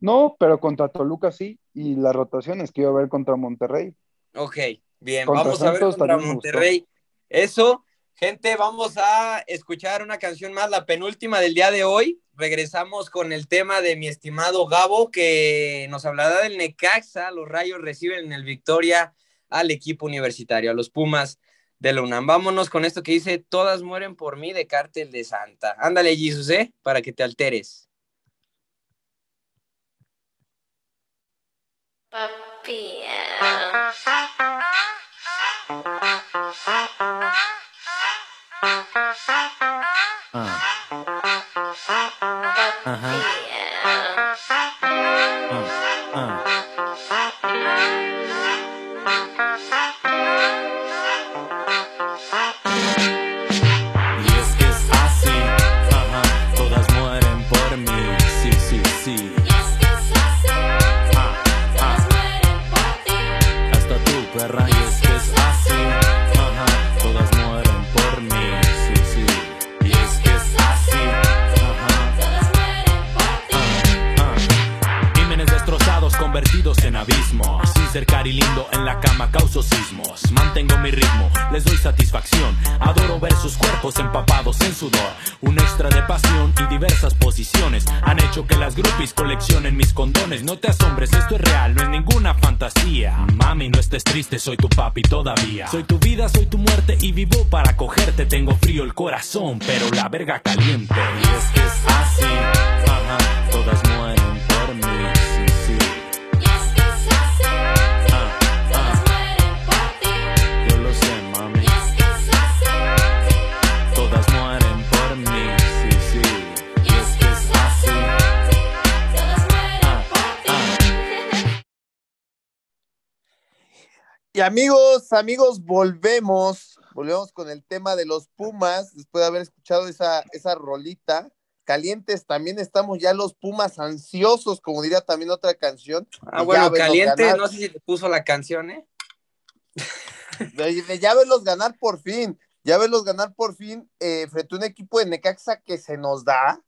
No, pero contra Toluca sí. Y las rotaciones que iba a ver contra Monterrey. Ok, bien. vamos a ver contra Monterrey. Eso, gente, vamos a escuchar una canción más, la penúltima del día de hoy. Regresamos con el tema de mi estimado Gabo, que nos hablará del Necaxa. Los Rayos reciben en el Victoria al equipo universitario, a los Pumas de la UNAM. Vámonos con esto que dice: Todas mueren por mí de Cártel de Santa. Ándale, Jesus, ¿eh? Para que te alteres. Papi. [LAUGHS] Uh-huh. Uh-huh. uh-huh. Yeah. Uh. Uh. vertidos en abismo. Sin ser cari lindo en la cama causo sismos. Mantengo mi ritmo, les doy satisfacción. Adoro ver sus cuerpos empapados en sudor. Un extra de pasión y diversas posiciones han hecho que las groupies coleccionen mis condones. No te asombres, esto es real, no es ninguna fantasía. Mami, no estés triste, soy tu papi todavía. Soy tu vida, soy tu muerte y vivo para cogerte. Tengo frío el corazón, pero la verga caliente. Y es que es así, ajá, todas mueren. Y amigos, amigos, volvemos, volvemos con el tema de los Pumas, después de haber escuchado esa, esa rolita. Calientes, también estamos ya los Pumas ansiosos, como diría también otra canción. Ah, bueno, caliente, no sé si te puso la canción, ¿eh? [LAUGHS] De, ya verlos ganar por fin, ya verlos ganar por fin eh, frente a un equipo de Necaxa que se nos da,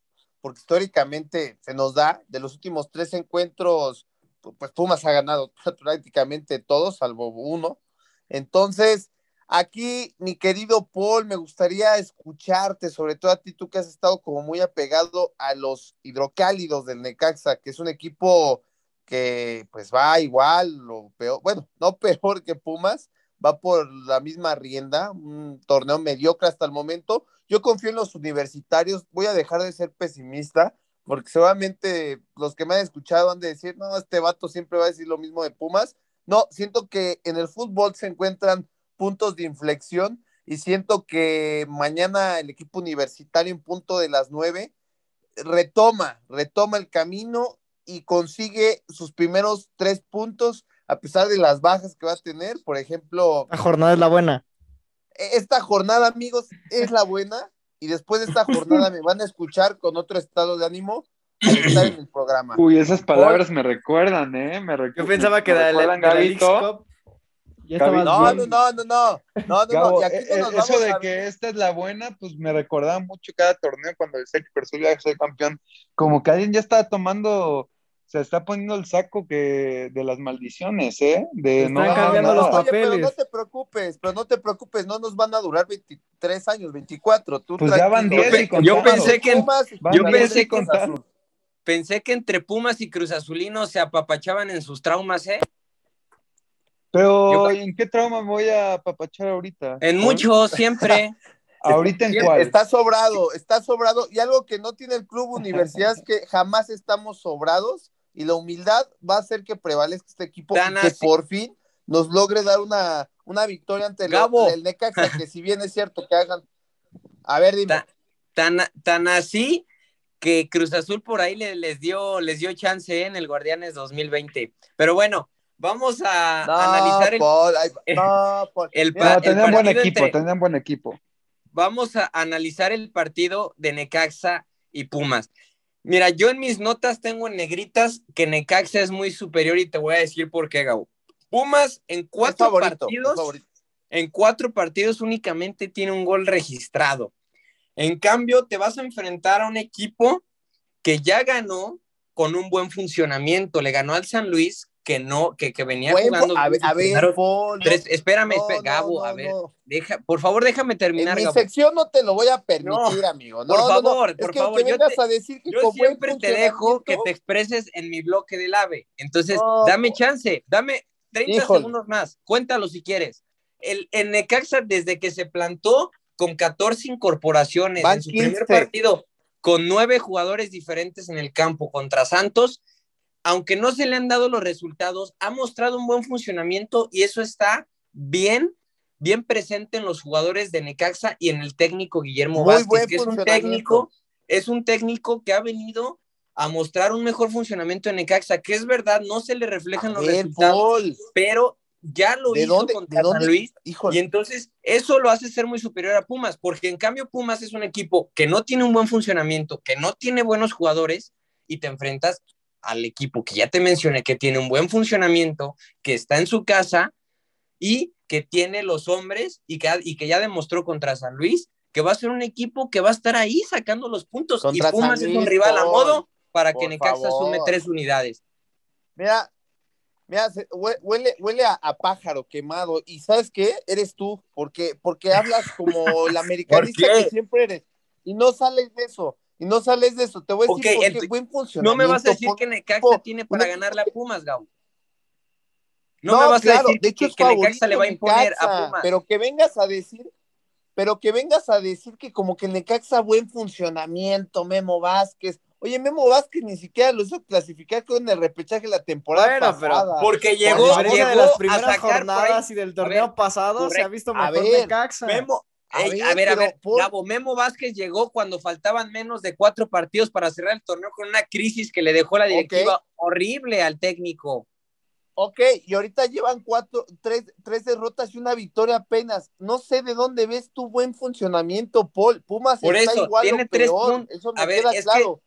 porque históricamente se nos da, de los últimos tres encuentros pues Pumas ha ganado [LAUGHS] prácticamente todos, salvo uno. Entonces, aquí, mi querido Paul, me gustaría escucharte, sobre todo a ti, tú que has estado como muy apegado a los hidrocálidos del Necaxa, que es un equipo que pues va igual o peor, bueno, [LAUGHS] no peor que Pumas, va por la misma rienda, un torneo mediocre hasta el momento. Yo confío en los universitarios, voy a dejar de ser pesimista porque seguramente los que me han escuchado han de decir, no, este vato siempre va a decir lo mismo de Pumas. No, siento que en el fútbol se encuentran puntos de inflexión y siento que mañana el equipo universitario en punto de las nueve retoma, retoma el camino y consigue sus primeros tres puntos a pesar de las bajas que va a tener. Por ejemplo... La jornada es la buena. Esta jornada, amigos, es la buena y después de esta [LAUGHS] jornada me van a escuchar con otro estado de ánimo estar en el programa. Uy, esas palabras Por... me recuerdan, ¿eh? Me recu... Yo pensaba que era el Gabito. No, no, no, no, no, no, Gabo, no, y aquí eh, nos eh, vamos eso de a... que esta es la buena, pues me recordaba mucho cada torneo cuando el Celtic Cruz soy campeón, como que alguien ya estaba tomando se está poniendo el saco que de las maldiciones, ¿eh? De no cambiando los papeles. pero no te preocupes, pero no te preocupes, no nos van a durar 23 años, 24. Tú pues ya van 10 yo, pensé que yo pensé que pensé que entre Pumas y Cruz Azulino se apapachaban en sus traumas, ¿eh? Pero ¿en qué trauma me voy a apapachar ahorita? En muchos, siempre. [LAUGHS] ¿Ahorita en cuál? Está sobrado, está sobrado. Y algo que no tiene el club universidad es que jamás estamos sobrados y la humildad va a hacer que prevalezca este equipo y que por fin nos logre dar una, una victoria ante el, Necaxa, que si bien es cierto que hagan... A ver, dime. Tan, tan, así que Cruz Azul por ahí les, dio, les dio chance en el Guardianes 2020. Pero bueno, vamos a analizar el, [LAUGHS] el, buen equipo, tenían buen equipo. Vamos a analizar el partido de Necaxa y Pumas. Mira, yo en mis notas tengo en negritas que Necaxa es muy superior y te voy a decir por qué, Gabo. Pumas en cuatro favorito, partidos, en cuatro partidos únicamente tiene un gol registrado. En cambio, te vas a enfrentar a un equipo que ya ganó con un buen funcionamiento. Le ganó al San Luis, que no, que, que venía jugando. a a ver, Paul, tres- espérame, no, espé- no, Gabo, no, a ver, deja, por favor, déjame En terminar, mi Gabo. sección no te lo voy a permitir, amigo. Por favor, Es por que, favor, que yo te- a decir que Yo siempre te dejo que te expreses en mi bloque del AVE. Entonces, dame chance, dame 30 Híjole. segundos más. Cuéntalo si quieres. El, el Necaxa, desde que se plantó con 14 incorporaciones Van en su primer 15. partido, con nueve jugadores diferentes en el campo contra Santos, aunque no se le han dado los resultados, ha mostrado un buen funcionamiento y eso está bien, bien presente en los jugadores de Necaxa y en el técnico Guillermo Muy Vázquez, que es un técnico, es un técnico que ha venido a mostrar un mejor funcionamiento en Necaxa, que es verdad, no se le reflejan A los ver, resultados, Paul, pero ya lo ¿de hizo dónde- contra? San Luis híjole. y entonces eso lo hace ser muy superior a Pumas, porque en cambio Pumas es un equipo que no tiene un buen funcionamiento, que no tiene buenos jugadores y te enfrentas al equipo que ya te mencioné, que tiene un buen funcionamiento, que está en su casa y que tiene los hombres y que, y que ya demostró contra San Luis que va a ser un equipo que va a estar ahí sacando los puntos Contra y Pumas es un rival a modo para que Necaxa favor. sume tres unidades. Mira, mira, huele, huele a, a pájaro quemado. ¿Y sabes qué? Eres tú, porque, porque hablas como [LAUGHS] el americanista que siempre eres. Y no sales de eso. Y no sales de eso. Te voy a decir Ok, por qué. ent- Buen No funcionamiento. me vas a decir que Necaxa tiene para un ganarle a equipo Pumas, Gabo. No, No, me vas claro, a decir de que, hecho es que Necaxa le va a imponer Necaxa, a Pumas. Pero que vengas a decir, pero que vengas a decir que como que el Necaxa buen funcionamiento, Memo Vázquez. Oye, Memo Vázquez ni siquiera lo hizo clasificar con el repechaje la temporada Bueno, pero-. Porque A llegó, llegó de las a primeras jornadas y del torneo ver, pasado, se ha visto A mejor ver, Necaxa. Memo, A ey, a ver, a ver, por- Gabo, Memo Vázquez llegó cuando faltaban menos de cuatro partidos para cerrar el torneo con una crisis que le dejó la directiva horrible al técnico. Ok, y ahorita llevan cuatro, tres, tres derrotas y una victoria apenas. No sé de dónde ves tu buen funcionamiento, Paul. Pumas Por está eso, igual tiene o tres peor. Eso me A ver, queda es que claro.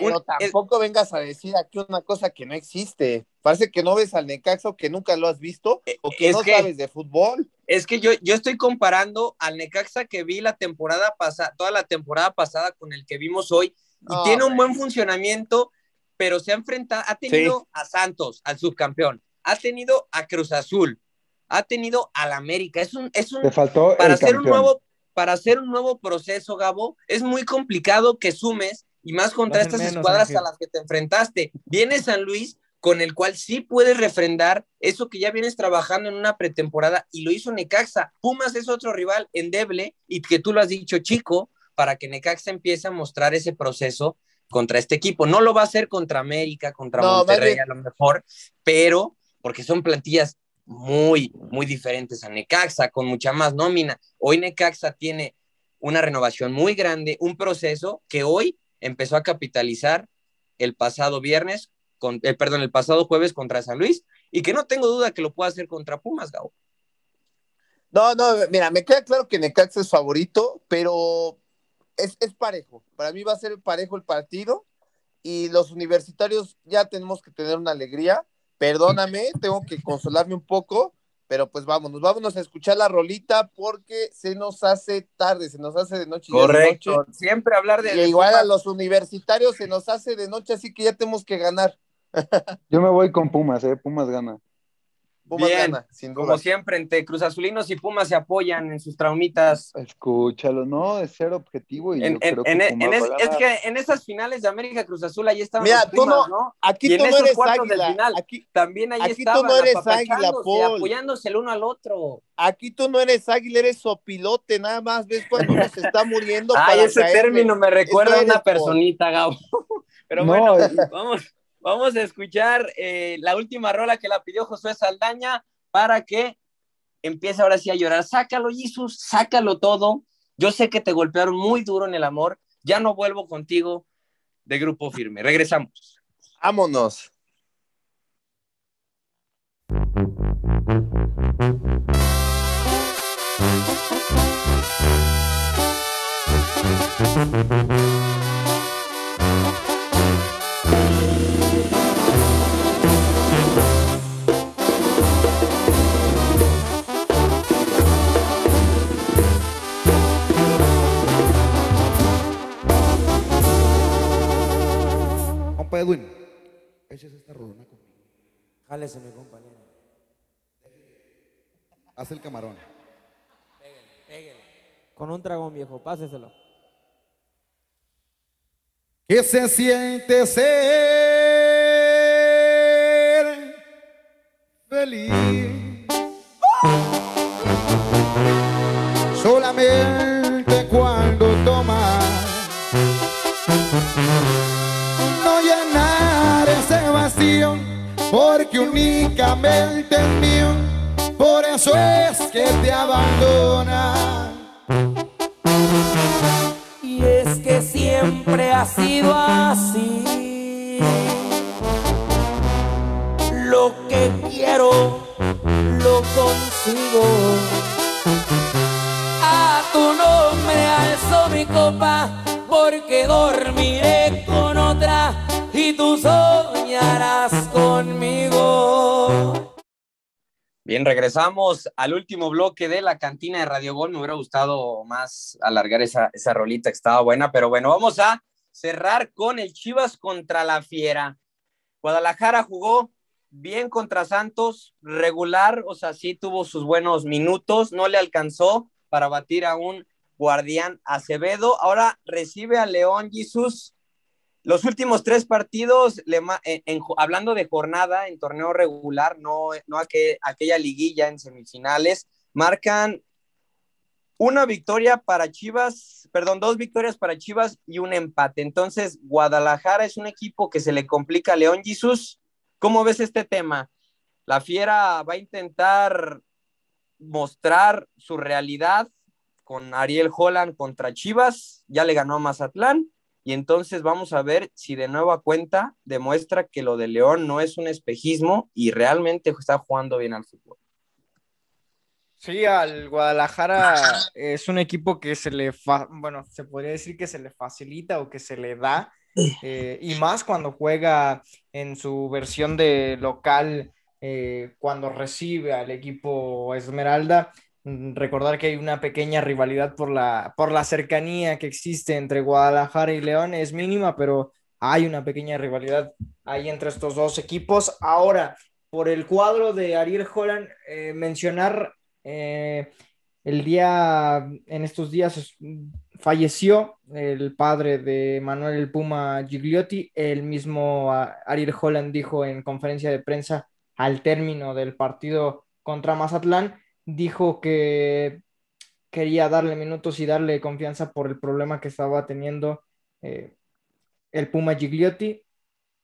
Pero un- tampoco vengas a decir aquí una cosa que no existe. Parece que no ves al Necaxa o que nunca lo has visto o que Eh, es no que- sabes de fútbol. Es que yo, yo estoy comparando al Necaxa que vi la temporada pasada, toda la temporada pasada con el que vimos hoy, y tiene un buen funcionamiento, pero se ha enfrentado, ha tenido a Santos, al subcampeón, ha tenido a Cruz Azul, ha tenido al América. Es un, es un Te faltó para el hacer un nuevo, para hacer un nuevo proceso, Gabo, es muy complicado que sumes y más contra estas menos, escuadras Ángel. a las que te enfrentaste. Viene San Luis con el cual sí puedes refrendar eso que ya vienes trabajando en una pretemporada y lo hizo Necaxa. Pumas es otro rival endeble y que tú lo has dicho, chico, para que Necaxa empiece a mostrar ese proceso contra este equipo. No lo va a hacer contra América, contra No, Monterrey a lo mejor, pero porque son plantillas muy, muy diferentes a Necaxa, con mucha más nómina. Hoy Necaxa tiene una renovación muy grande, un proceso que hoy empezó a capitalizar el pasado viernes, con, eh, perdón, el pasado jueves contra San Luis, y que no tengo duda que lo pueda hacer contra Pumas, Gabo. No, no, mira, me queda claro que Necaxa es favorito, pero es, es parejo. Para mí va a ser parejo el partido y los universitarios ya tenemos que tener una alegría. Perdóname, tengo que consolarme un poco, pero pues vámonos, vámonos a escuchar la rolita porque se nos hace tarde, se nos hace de noche. es de noche. Siempre hablar de. Y igual a los universitarios se nos hace de noche, así que ya tenemos que ganar. Yo me voy con Pumas, eh. Pumas gana. Pumas Bien, gana, sin Como duda. siempre, entre Cruz Azulinos y Pumas se apoyan en sus traumitas. Escúchalo, no, es ser objetivo y En- yo en- creo que en- Pumas en es, va a es ganar. que en esas finales de América Cruz Azul ahí estaban Mira, los tú Pumas, no- ¿no? Aquí Y en tú no esos eres águila, final, aquí, También ahí aquí tú estaban no eres águila, Paul. apoyándose el uno al otro. Aquí tú no eres águila, eres sopilote, nada más ves cuando uno se está muriendo. [LAUGHS] Ay, para ese término me recuerda a una personita, Gabo. [LAUGHS] Pero No, bueno, vamos, vamos a escuchar eh, la última rola que la pidió Josué Saldaña para que empiece ahora sí a llorar. Sácalo, Jesús, sácalo todo. Yo sé que te golpearon muy duro en el amor. Ya no vuelvo contigo de grupo firme. Regresamos. Vámonos. [LAUGHS] Compa Edwin, échese esta rolona conmigo. Jálese, mi compañero. Haz el camarón. Con un dragón viejo, páseselo. ¿Qué se siente ser feliz? Solamente porque únicamente es mío por eso es que te abandona Y es que siempre ha sido así. Lo que quiero, lo consigo. A tu nombre alzo mi copa, porque dormiré conmigo. Bien, regresamos al último bloque de la cantina de Radio Gol. Me hubiera gustado más alargar esa, esa rolita que estaba buena, pero bueno, vamos a cerrar con el Chivas contra la Fiera. Guadalajara jugó bien contra Santos, regular, o sea, sí tuvo sus buenos minutos, no le alcanzó para batir a un guardián Acevedo. Ahora recibe a León Jesús. Los últimos tres partidos, en- hablando de jornada en torneo regular, no, no aquel- aquella liguilla en semifinales, marcan una victoria para Chivas, perdón, dos victorias para Chivas y un empate. Entonces, Guadalajara es un equipo que se le complica a León Jesús. ¿Cómo ves este tema? La Fiera va a intentar mostrar su realidad con Ariel Holland contra Chivas, ya le ganó a Mazatlán, y entonces vamos a ver si de nueva cuenta demuestra que lo de León no es un espejismo y realmente está jugando bien al fútbol. Sí, al Guadalajara es un equipo que se le, fa- bueno, se podría decir que se le facilita o que se le da, eh, y más cuando juega en su versión de local, eh, cuando recibe al equipo Esmeralda. Mm, Recordar que hay una pequeña rivalidad por la, por la cercanía que existe entre Guadalajara y León, es mínima, pero hay una pequeña rivalidad ahí entre estos dos equipos. Ahora, por el cuadro de Ariel Holland, eh, mencionar eh, el día, en estos días es- falleció el padre de Manuel el Puma Gigliotti. El mismo ah, Ariel Holland dijo en conferencia de prensa al término del partido contra Mazatlán, dijo que quería darle minutos y darle confianza por el problema que estaba teniendo eh, el Puma Gigliotti.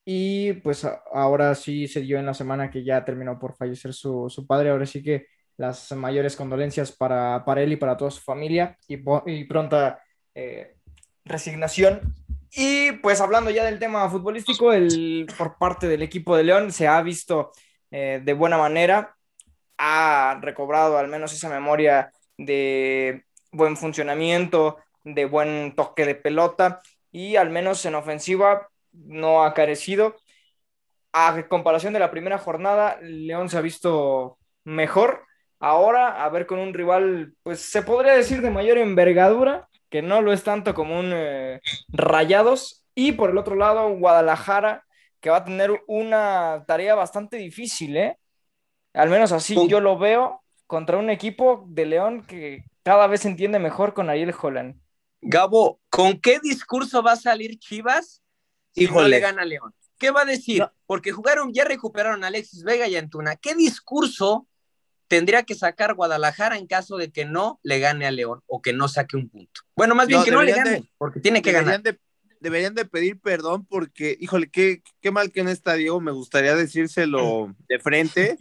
Y pues ahora sí se dio en la semana que ya terminó por fallecer su, su padre. Ahora sí que las mayores condolencias para, para él y para toda su familia y, y pronta eh, resignación. Y pues hablando ya del tema futbolístico, el, por parte del equipo de León se ha visto eh, de buena manera, ha recobrado al menos esa memoria de buen funcionamiento, de buen toque de pelota y al menos en ofensiva no ha carecido. A comparación de la primera jornada, León se ha visto mejor. Ahora, a ver con un rival, pues se podría decir de mayor envergadura, que no lo es tanto como un eh, Rayados. Y por el otro lado, Guadalajara, que va a tener una tarea bastante difícil, ¿eh? Al menos así yo lo veo contra un equipo de León que cada vez se entiende mejor con Ariel Holland. Gabo, ¿con qué discurso va a salir Chivas si no le gana a León? ¿Qué va a decir? Porque jugaron, ya recuperaron a Alexis Vega y Antuna. ¿Qué discurso tendría que sacar Guadalajara en caso de que no le gane a León o que no saque un punto? Bueno, más bien No, que no le gane, de- porque tiene que deberían ganar. De, deberían de pedir perdón porque, híjole, qué, qué mal que no está Diego, me gustaría decírselo [LAUGHS] de frente,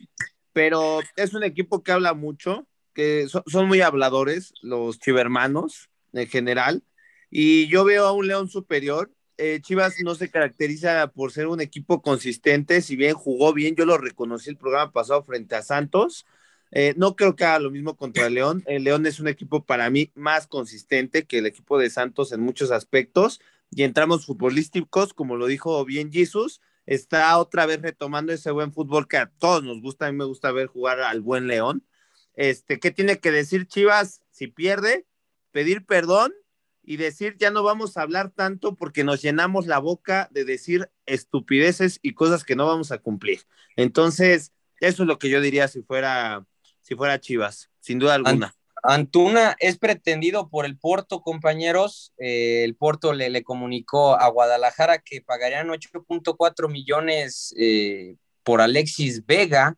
pero es un equipo que habla mucho, que so- son muy habladores los chivermanos en general, y yo veo a un León superior. Eh, Chivas no se caracteriza por ser un equipo consistente, si bien jugó bien, yo lo reconocí el programa pasado frente a Santos, eh, no creo que haga lo mismo contra León. El León es un equipo para mí más consistente que el equipo de Santos en muchos aspectos. Y entramos futbolísticos, como lo dijo bien Jesus, está otra vez retomando ese buen fútbol que a todos nos gusta. A mí me gusta ver jugar al buen León. Este, ¿qué tiene que decir Chivas si pierde? Pedir perdón y decir ya no vamos a hablar tanto porque nos llenamos la boca de decir estupideces y cosas que no vamos a cumplir. Entonces, eso es lo que yo diría si fuera, si fuera Chivas, sin duda alguna. Antuna es pretendido por el Porto, compañeros. Eh, el Porto le, le, comunicó a Guadalajara que pagarían 8.4 millones eh, por Alexis Vega,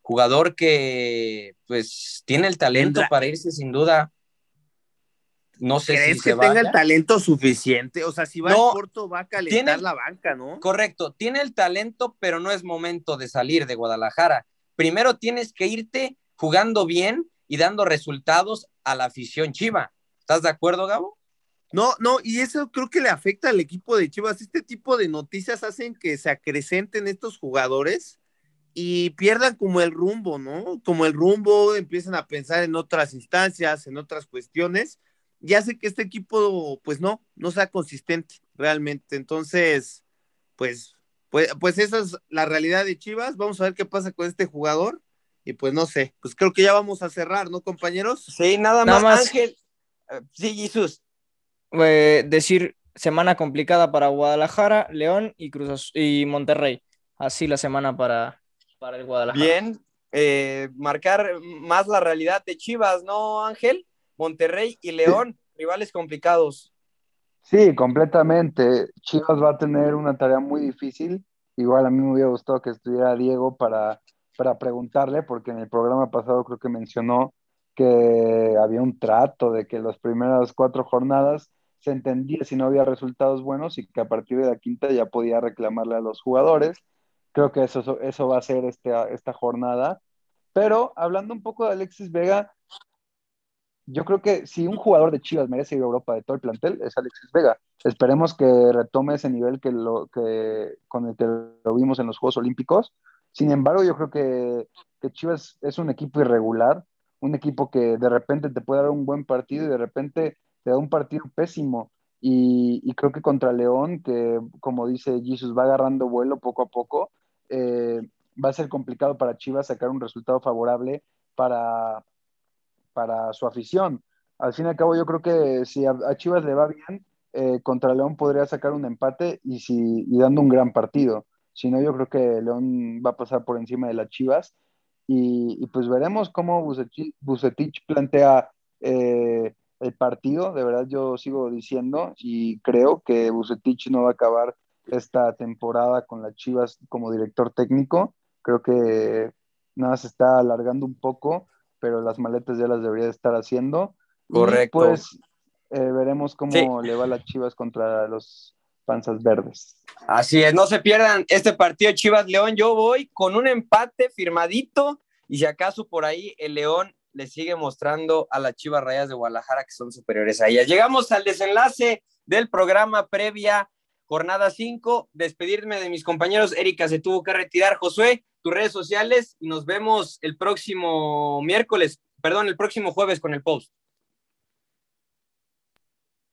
jugador que pues tiene el talento para irse sin duda. No sé ¿Crees si que tenga el talento suficiente? O sea, si va no, al Porto va a calentar tiene, la banca, ¿no? Correcto, tiene el talento, pero no es momento de salir de Guadalajara. Primero tienes que irte jugando bien y dando resultados a la afición chiva. ¿Estás de acuerdo, Gabo? No, no, y eso creo que le afecta al equipo de Chivas. Este tipo de noticias hacen que se acrecenten estos jugadores y pierdan como el rumbo, ¿no? Como el rumbo, empiezan a pensar en otras instancias, en otras cuestiones, y hace que este equipo, pues no, no sea consistente realmente. Entonces, pues, pues, pues esa es la realidad de Chivas. Vamos a ver qué pasa con este jugador. Y pues no sé, pues creo que ya vamos a cerrar, ¿no, compañeros? Sí, nada, nada más, Ángel. Eh, sí, Jesús. Eh, decir semana complicada para Guadalajara, León y Cruz y Monterrey. Así la semana para, para el Guadalajara. Bien, eh, marcar más la realidad de Chivas, ¿no, Ángel? Monterrey y León, rivales complicados. Sí, completamente. Chivas va a tener una tarea muy difícil. Igual a mí me hubiera gustado que estuviera Diego para, para preguntarle, porque en el programa pasado creo que mencionó que había un trato de que las primeras cuatro jornadas se entendía si no había resultados buenos y que a partir de la quinta ya podía reclamarle a los jugadores. Creo que eso, eso va a ser este, esta jornada. Pero hablando un poco de Alexis Vega, yo creo que si un jugador de Chivas merece ir a Europa de todo el plantel, es Alexis Vega. Esperemos que retome ese nivel que lo, que, con el que lo vimos en los Juegos Olímpicos. Sin embargo, yo creo que, Chivas es un equipo irregular, un equipo que de repente te puede dar un buen partido y de repente te da un partido pésimo. Y, creo que contra León, que como dice Jesus, va agarrando vuelo poco a poco, eh, va a ser complicado para Chivas sacar un resultado favorable para, para su afición. Al fin y al cabo, yo creo que si a, a Chivas le va bien, eh, contra León podría sacar un empate y, si, y dando un gran partido. Si no, yo creo que León va a pasar por encima de las Chivas. Y, y pues veremos cómo Bucetich, Bucetich plantea eh, el partido. De verdad, yo sigo diciendo y creo que Bucetich no va a acabar esta temporada con las Chivas como director técnico. Creo que nada se está alargando un poco pero las maletas ya las debería estar haciendo. Correcto. Y pues eh, veremos cómo sí. le va a las Chivas contra los panzas verdes. Así es, no se pierdan este partido Chivas León. Yo voy con un empate firmadito y si acaso por ahí el León le sigue mostrando a las Chivas Rayas de Guadalajara que son superiores a ellas. Llegamos al desenlace del programa previa jornada 5. Despedirme de mis compañeros. Erika se tuvo que retirar. Josué, tus redes sociales y nos vemos el próximo miércoles, perdón, el próximo jueves con el post.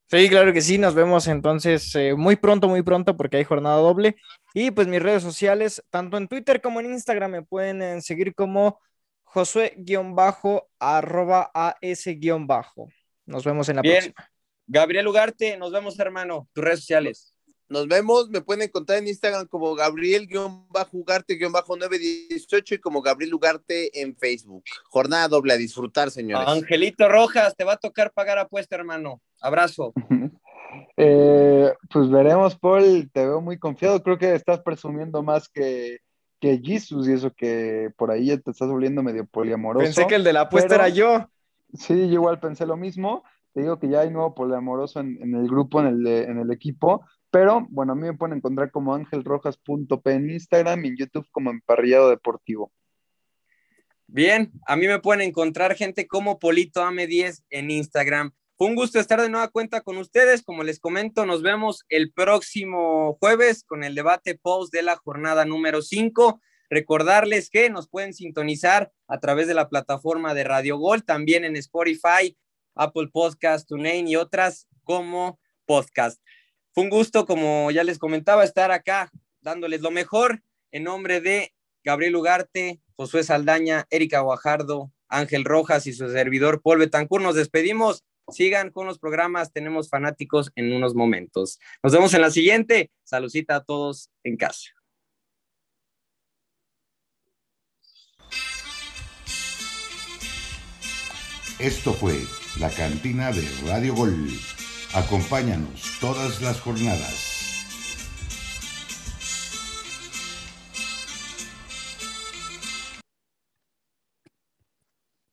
Sí, claro que sí, nos vemos entonces eh, muy pronto, muy pronto porque hay jornada doble. Y pues mis redes sociales, tanto en Twitter como en Instagram, me pueden eh, seguir como Josué-arroba AS-bajo. Nos vemos en la Bien. próxima. Gabriel Ugarte, nos vemos hermano, tus redes sociales. Nos vemos, me pueden encontrar en Instagram como Gabriel-Ugarte-918 y como Gabriel Ugarte en Facebook. Jornada doble a disfrutar, señores. Angelito Rojas, te va a tocar pagar apuesta, hermano. Abrazo. [LAUGHS] eh, pues veremos, Paul, te veo muy confiado. Creo que estás presumiendo más que, que Jesus y eso que por ahí ya te estás volviendo medio poliamoroso. Pensé que el de la apuesta pero... era yo. Sí, yo igual pensé lo mismo. Te digo que ya hay nuevo poliamoroso en, en el grupo, en el, de, en el equipo pero bueno, a mí me pueden encontrar como angelrojas.p en Instagram y en YouTube como Emparrillado Deportivo. Bien, a mí me pueden encontrar gente como Polito Ame10 en Instagram. Fue un gusto estar de nueva cuenta con ustedes. Como les comento, nos vemos el próximo jueves con el debate post de la jornada número 5. Recordarles que nos pueden sintonizar a través de la plataforma de Radio Gol, también en Spotify, Apple Podcast, TuneIn y otras como podcast. Fue un gusto, como ya les comentaba, estar acá dándoles lo mejor en nombre de Gabriel Ugarte, Josué Saldaña, Erika Guajardo, Ángel Rojas y su servidor Paul Betancourt. Nos despedimos. Sigan con los programas, tenemos fanáticos en unos momentos. Nos vemos en la siguiente. Saludcita a todos en casa. Esto fue la cantina de Radio Gol. Acompáñanos todas las jornadas.